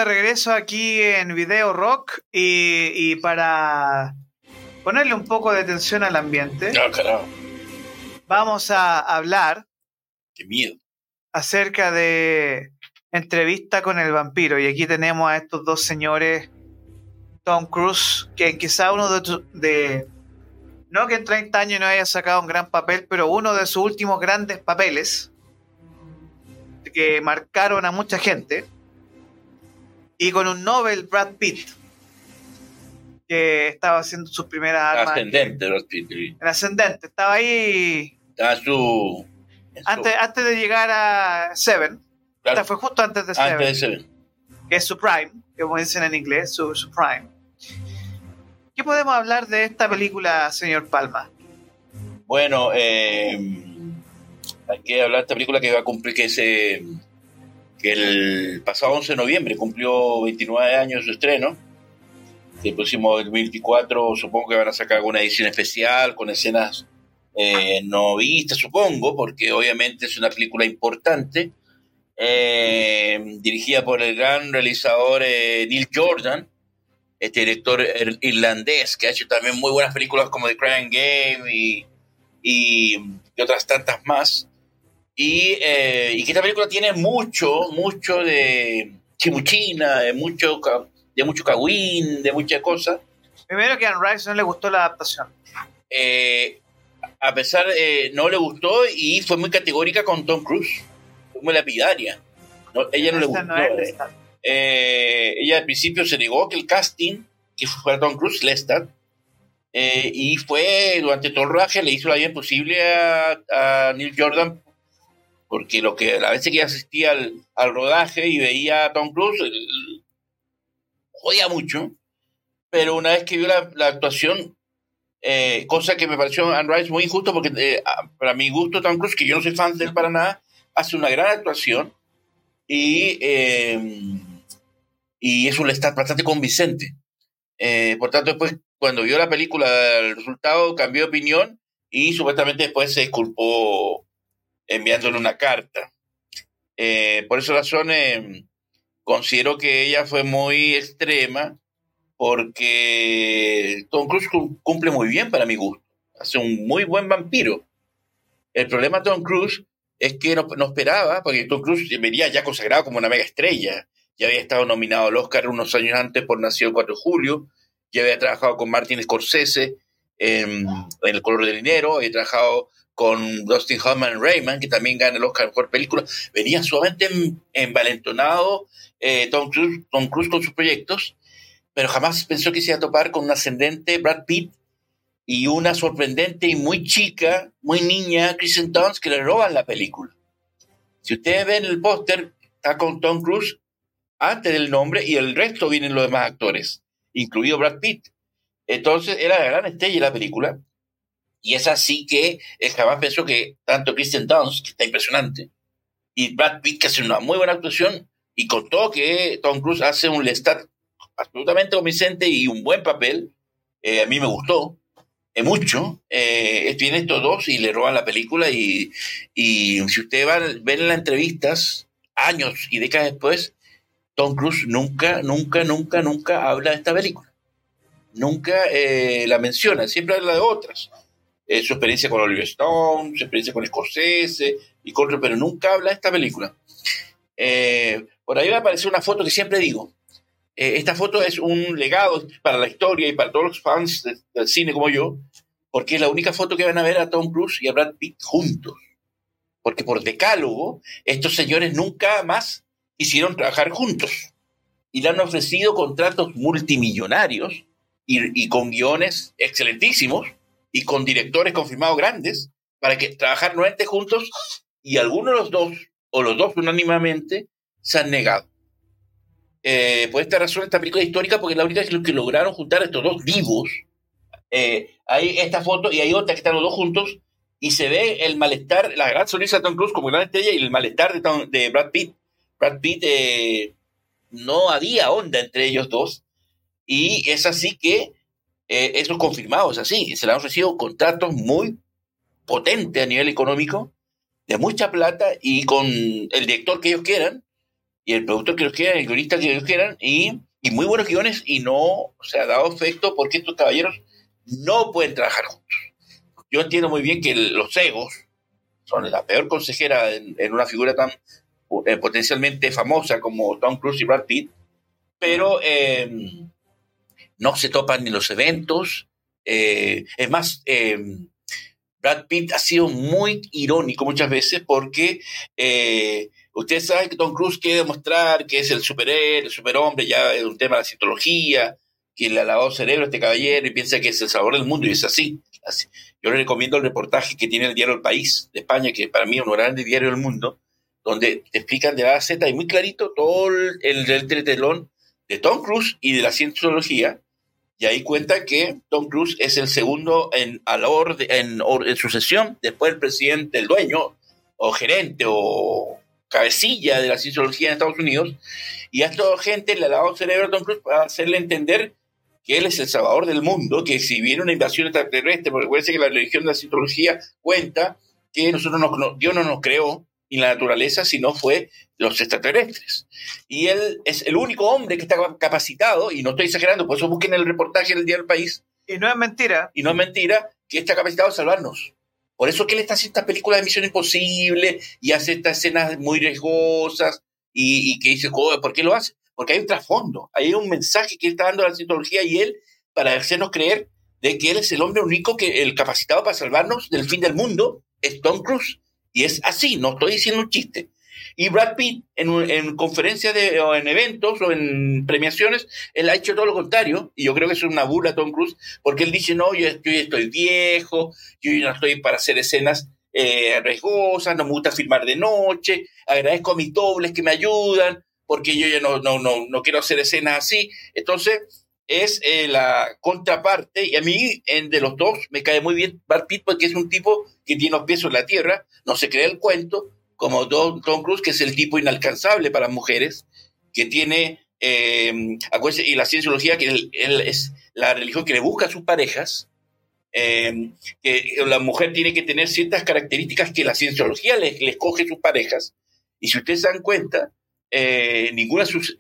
de regreso aquí en Video Rock y, para ponerle un poco de tensión al ambiente, vamos a hablar Qué miedo. acerca de entrevista con el vampiro. Y aquí tenemos a estos dos señores, Tom Cruise, que quizá uno de, de no que en 30 años no haya sacado un gran papel, pero uno de sus últimos grandes papeles que marcaron a mucha gente y con un Nobel Brad Pitt que estaba haciendo sus primeras armas. Ascendente, Brad Pitt. El ascendente, estaba ahí. Estaba su. Antes, antes de llegar a Seven. Claro. fue justo antes de Seven. Antes de Seven. Que es su prime, como dicen en inglés, su, su prime. ¿Qué podemos hablar de esta película, señor Palma? Bueno, eh, hay que hablar de esta película que va a cumplir que se el pasado 11 de noviembre cumplió 29 años de su estreno. El próximo 2024 supongo que van a sacar alguna edición especial con escenas eh, no vistas, supongo, porque obviamente es una película importante, eh, dirigida por el gran realizador eh, Neil Jordan, este director irlandés que ha hecho también muy buenas películas como The Crying Game y, y otras tantas más. Eh, y, que esta película tiene mucho, mucho de chimuchina, de mucho, de mucho cagüín, de muchas cosas. Primero que a Rice no le gustó la adaptación. Eh, a pesar, eh, no le gustó y fue muy categórica con Tom Cruise. Fue muy lapidaria. ella no le gustó. ella al principio se negó que el casting que fue Tom Cruise, Lestat, y fue durante todo el rodaje le hizo la vida imposible a, a Neil Jordan porque lo que a la vez que asistía al, rodaje y veía a Tom Cruise, jodía mucho, pero una vez que vio la, actuación, eh, cosa que me pareció Anne Rice muy injusto, porque eh, para mi gusto Tom Cruise, que yo no soy fan de él para nada, hace una gran actuación y, eh, y es un Lestat bastante convincente. por tanto, después, cuando vio la película, el resultado cambió de opinión y supuestamente después se disculpó enviándole una carta. Eh, por esa razón eh, considero que ella fue muy extrema porque Tom Cruise cumple muy bien para mi gusto. Hace un muy buen vampiro. El problema de Tom Cruise es que no, esperaba, porque Tom Cruise venía ya consagrado como una mega estrella. Ya había estado nominado al Oscar unos años antes por Nació el 4 de julio. Ya había trabajado con Martin Scorsese en, en El color del dinero. Había trabajado con Dustin Hoffman Rayman, que también gana el Oscar por película, venía sumamente envalentonado eh, Tom, Cruise, Tom Cruise con sus proyectos, pero jamás pensó que se iba a topar con un ascendente Brad Pitt y una sorprendente y muy chica, muy niña Kristen Dunst que le roban la película. Si ustedes ven el póster, está con Tom Cruise antes del nombre y el resto vienen los demás actores, incluido Brad Pitt. Entonces era la gran estrella de la película. Y es así que él jamás pensó que tanto Kristen Dunst, que está impresionante, y Brad Pitt, que hace una muy buena actuación, y contó que Tom Cruise hace un Lestat absolutamente convincente y un buen papel. Eh, a mí me gustó eh, mucho. Eh, vienen estos dos y le roban la película. Y, y si usted va a ver en las entrevistas, años y décadas después, Tom Cruise nunca, nunca, nunca, nunca habla de esta película. Nunca eh, la menciona, siempre habla de otras. Su experiencia con Oliver Stone, su experiencia con Scorsese y con pero nunca habla de esta película. por ahí va a aparecer una foto que siempre digo. esta foto es un legado para la historia y para todos los fans del cine como yo, porque es la única foto que van a ver a Tom Cruise y a Brad Pitt juntos. Porque por decálogo, estos señores nunca más quisieron trabajar juntos. Y le han ofrecido contratos multimillonarios y, con guiones excelentísimos y con directores confirmados grandes para que trabajar nuevamente juntos y algunos de los dos, o los dos unánimemente, se han negado. Eh, por esta razón, esta película es histórica porque es la única que lograron juntar a estos dos vivos. Eh, hay esta foto y hay otra que están los dos juntos y se ve el malestar, la gran sonrisa de Tom Cruise como gran estrella y el malestar de, de Brad Pitt. Brad Pitt eh, no había onda entre ellos dos y es así que eh, eso es confirmado, así. Se le han ofrecido contratos muy potentes a nivel económico, de mucha plata y con el director que ellos quieran y el productor que ellos quieran, el guionista que ellos quieran y, y muy buenos guiones y no se ha dado efecto porque estos caballeros no pueden trabajar juntos. Yo entiendo muy bien que los egos son la peor consejera en, en una figura tan eh, potencialmente famosa como Tom Cruise y Brad Pitt, pero eh, no se topan ni los eventos. Eh, es más, Brad Pitt ha sido muy irónico muchas veces porque usted sabe que Tom Cruise quiere demostrar que es el superhéroe, el superhombre, ya es un tema de la citología, que le ha lavado cerebro a este caballero y piensa que es el salvador del mundo y es así. Yo le recomiendo el reportaje que tiene el diario El País de España, que para mí es un grande diario del mundo, donde explican de la Z y muy clarito todo el, el, de Tom Cruise y de la cienciología. Y ahí cuenta que Tom Cruise es el segundo en, a la orden, en, sucesión, después el presidente, el dueño, o gerente, o cabecilla de la cienciología en Estados Unidos. Y a esta gente le ha dado cerebro a Tom Cruise para hacerle entender que él es el salvador del mundo, que si viene una invasión extraterrestre, porque recuerden que la religión de la cienciología cuenta que nosotros no, Dios no nos creó y la naturaleza, si no fue los extraterrestres. Y él es el único hombre que está capacitado, y no estoy exagerando, por eso busquen el reportaje del Día del País. Y no es mentira. Y no es mentira que está capacitado a salvarnos. Por eso que él está haciendo esta película de Misión Imposible y hace estas escenas muy riesgosas y, que dice, ¿por qué lo hace? Porque hay un trasfondo, hay un mensaje que él está dando a la cientología y él para hacernos creer de que él es el hombre único que el capacitado para salvarnos del fin del mundo es Tom Cruise. Y es así, no estoy diciendo un chiste. Y Brad Pitt, en, en conferencias de, o en eventos o en premiaciones, él ha hecho todo lo contrario. Y yo creo que es una burla Tom Cruise, porque él dice, no, yo, yo estoy viejo, yo no estoy para hacer escenas eh, riesgosas, no me gusta filmar de noche, agradezco a mis dobles que me ayudan, porque yo ya no, no, no, no quiero hacer escenas así. Entonces, es eh, la contraparte, y a mí en, de los dos me cae muy bien Brad Pitt porque es un tipo que tiene los pies en la tierra, no se cree el cuento, como Tom, Cruise, que es el tipo inalcanzable para mujeres, que tiene, eh, y la cienciología, que es la religión que le busca a sus parejas, eh, que la mujer tiene que tener ciertas características que la cienciología le, le escoge a sus parejas, y si ustedes se dan cuenta, eh, ninguna de sus,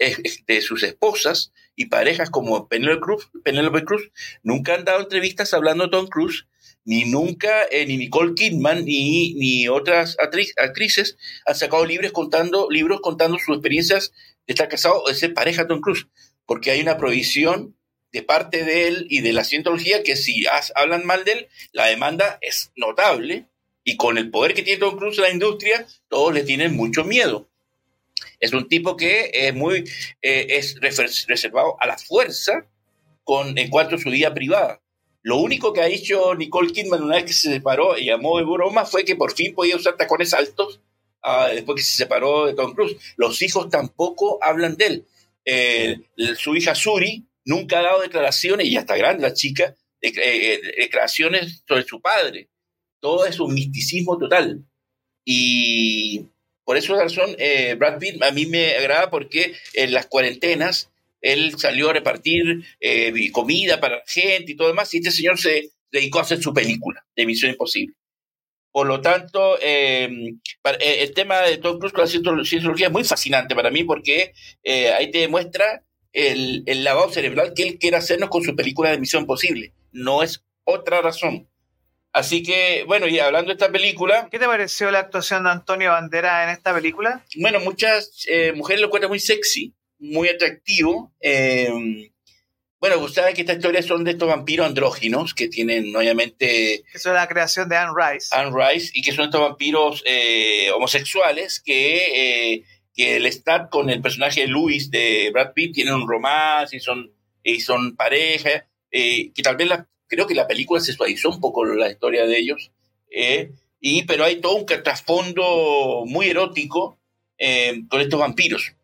de sus, esposas y parejas como Penelope Cruz, Penelope Cruz nunca han dado entrevistas hablando de Tom Cruise, ni nunca, eh, ni Nicole Kidman, ni, ni otras actrices han sacado libros contando, libros contando sus experiencias de estar casado o de ser pareja Tom Cruise, porque hay una prohibición de parte de él y de la cientología que si hablan mal de él, la demanda es notable Y con el poder que tiene Tom Cruise en la industria, todos le tienen mucho miedo. Es un tipo que es muy eh, es reservado a la fuerza con, en cuanto a su vida privada. Lo único que ha hecho Nicole Kidman una vez que se separó y llamó de broma fue que por fin podía usar tacones altos ah, después que se separó de Tom Cruise. Los hijos tampoco hablan de él. Eh, su hija Suri nunca ha dado declaraciones, y ya está grande la chica, eh, declaraciones sobre su padre. Todo es un misticismo total. Y por esa razón, eh, Brad Pitt a mí me agrada porque en las cuarentenas él salió a repartir eh, comida para gente y todo demás, y este señor se dedicó a hacer su película de Misión Imposible. Por lo tanto, em, eh, el tema de Tom Cruise con la cienciología es muy fascinante para mí porque eh, ahí te demuestra el, el, lavado cerebral que él quiere hacernos con su película de Misión Imposible. No es otra razón. Así que, bueno, y hablando de esta película... ¿Qué te pareció la actuación de Antonio Bandera en esta película? Bueno, muchas mujeres lo encuentran muy sexy muy atractivo. Eh, bueno, ustedes que estas historias son de estos vampiros andróginos que tienen, obviamente. Eso es la creación de Anne Rice. Anne Rice, y que son estos vampiros eh, homosexuales que, eh, que el Stat con el personaje de Luis de Brad Pitt tienen un romance y son, y son pareja. que tal vez la, creo que la película se suavizó un poco la historia de ellos. y, pero hay todo un trasfondo muy erótico con estos vampiros.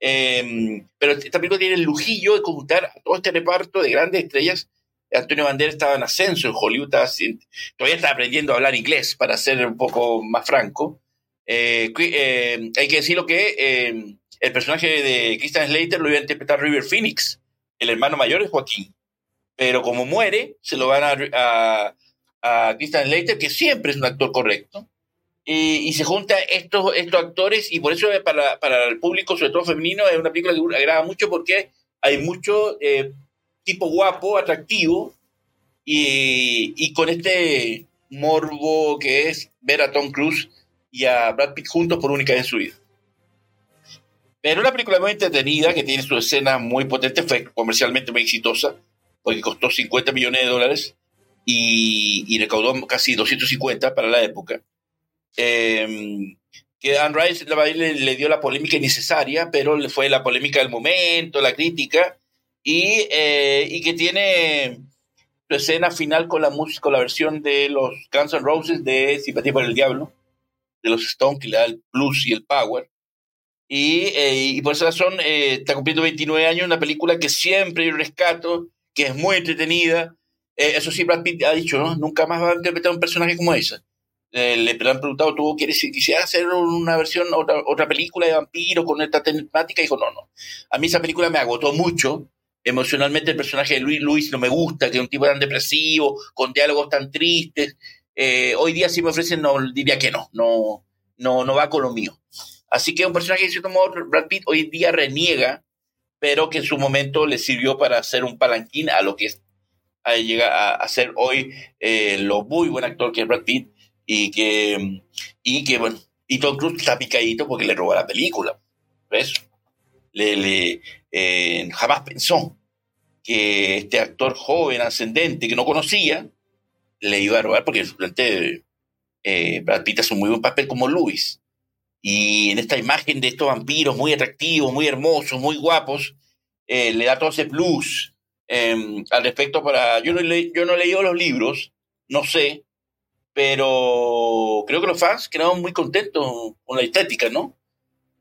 Em, pero esta película tiene el lujillo de conjuntar a todo este reparto de grandes estrellas. Antonio Banderas estaba en ascenso en Hollywood, todavía está aprendiendo a hablar inglés, para ser un poco más franco. Eh, eh, hay que decirlo que el personaje de Christian Slater lo iba a interpretar River Phoenix, el hermano mayor de Joaquín. Pero como muere, se lo van a, a, a Christian Slater, que siempre es un actor correcto y se juntan estos, estos actores y por eso para, para, el público, sobre todo femenino, es una película que agrada mucho porque hay mucho eh, tipo guapo, atractivo y, y, con este morbo que es ver a Tom Cruise y a Brad Pitt juntos por única vez en su vida. Pero una película muy entretenida que tiene su escena muy potente, fue comercialmente muy exitosa porque costó 50 millones de dólares y, y recaudó casi 250 para la época eh, que Anne Rice le, le, dio la polémica innecesaria, pero fue la polémica del momento, la crítica, y, eh, que tiene su escena final con la música, con la versión de los Guns N' Roses de Simpatía por el Diablo, de los Stones, que le da el plus y el power. Y, eh, por esa razón eh, está cumpliendo 29 años, una película que siempre yo rescato, que es muy entretenida. eso sí, Brad Pitt ha dicho, ¿no? Nunca más va a interpretar un personaje como esa eh, le han preguntado, ¿tú quieres, quisiera hacer una versión, otra, otra película de vampiro con esta temática? Y dijo, no, no. A mí esa película me agotó mucho. Emocionalmente el personaje de Luis Luis no me gusta, que es un tipo tan depresivo, con diálogos tan tristes. Eh, hoy día si me ofrecen, no diría que no, no, no, no va con lo mío. Así que un personaje de cierto modo, Brad Pitt hoy día reniega, pero que en su momento le sirvió para hacer un palanquín a lo que llega a, ser hoy eh, lo muy buen actor que es Brad Pitt y que, y que bueno, y Tom Cruise está picadito porque le robó la película. ¿Ves? Le, eh, jamás pensó que este actor joven, ascendente, que no conocía, le iba a robar porque durante eh, Brad Pitt hace un muy buen papel como Luis. Y en esta imagen de estos vampiros muy atractivos, muy hermosos, muy guapos, eh, le da todo ese plus em, al respecto para... Yo no, yo no he leído los libros, no sé, pero creo que los fans quedaron muy contentos con la estética, ¿no?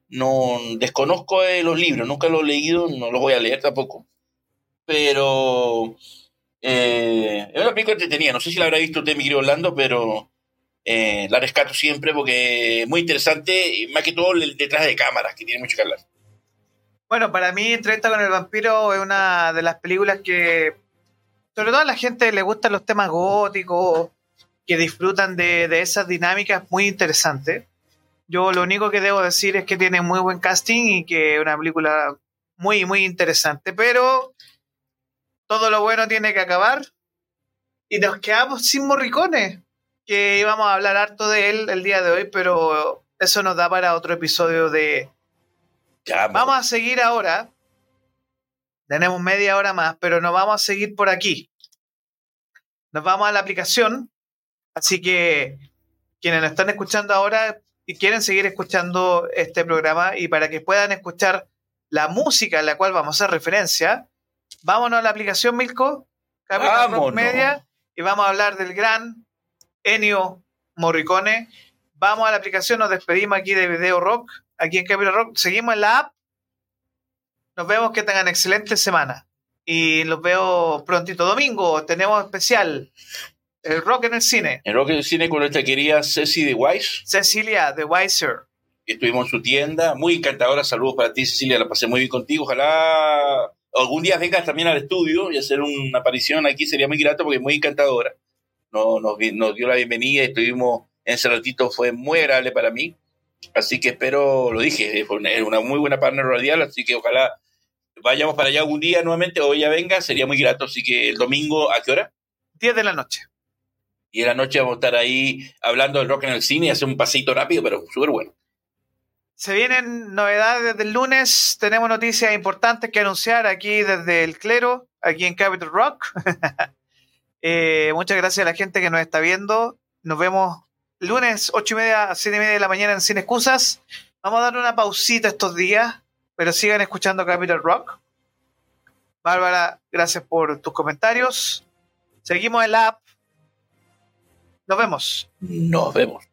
No desconozco los libros, nunca los he leído, no los voy a leer tampoco. Pero eh, es una película entretenida, no sé si la habrá visto usted, mi querido Orlando, pero eh, la rescato siempre porque es muy interesante, y más que todo detrás de cámaras, que tiene mucho que hablar. Bueno, para mí, Entrevista con el vampiro es una de las películas que, sobre todo a la gente le gustan los temas góticos, que disfrutan de, esas dinámicas muy interesantes. Yo lo único que debo decir es que tiene muy buen casting y que es una película muy, muy interesante, pero todo lo bueno tiene que acabar y nos quedamos sin morricones, que íbamos a hablar harto de él el día de hoy, pero eso nos da para otro episodio de... vamos a seguir ahora. Tenemos media hora más, pero nos vamos a seguir por aquí. Nos vamos a la aplicación Así que quienes nos están escuchando ahora y quieren seguir escuchando este programa y para que puedan escuchar la música en la cual vamos a hacer referencia, vámonos a la aplicación Milko, Capital. Media, y vamos a hablar del gran Ennio Morricone. Vamos a la aplicación, nos despedimos aquí de Video Rock, aquí en Capital Rock. Seguimos en la app. Nos vemos que tengan excelente semana. Y los veo prontito. Domingo tenemos especial. El rock en el cine. En Rock del Cine con nuestra querida Ceci de Wise. Cecilia de Weiser. Estuvimos en su tienda. Muy encantadora. Saludos para ti, Cecilia. La pasé muy bien contigo. Ojalá algún día vengas también al estudio y hacer una aparición aquí. Sería muy grato porque es muy encantadora. Nos, nos, nos dio la bienvenida. Estuvimos en ese ratito. Fue muy agradable para mí. Así que espero, lo dije, es una muy buena partner radial. Así que ojalá vayamos para allá algún día nuevamente o ella venga. Sería muy grato. Así que el domingo, ¿a qué hora? 10 de la noche. Y en la noche vamos a estar ahí hablando del rock en el cine y hacer un paseito rápido, pero súper bueno. Se vienen novedades del lunes. Tenemos noticias importantes que anunciar aquí desde el clero, aquí en Capital Rock. Eh, muchas gracias a la gente que nos está viendo. Nos vemos lunes, 8 y media a 7 y media de la mañana en Sin Excusas. Vamos a dar una pausita estos días, pero sigan escuchando Capital Rock. Bárbara, gracias por tus comentarios. Seguimos en la app. Nos vemos. Nos vemos.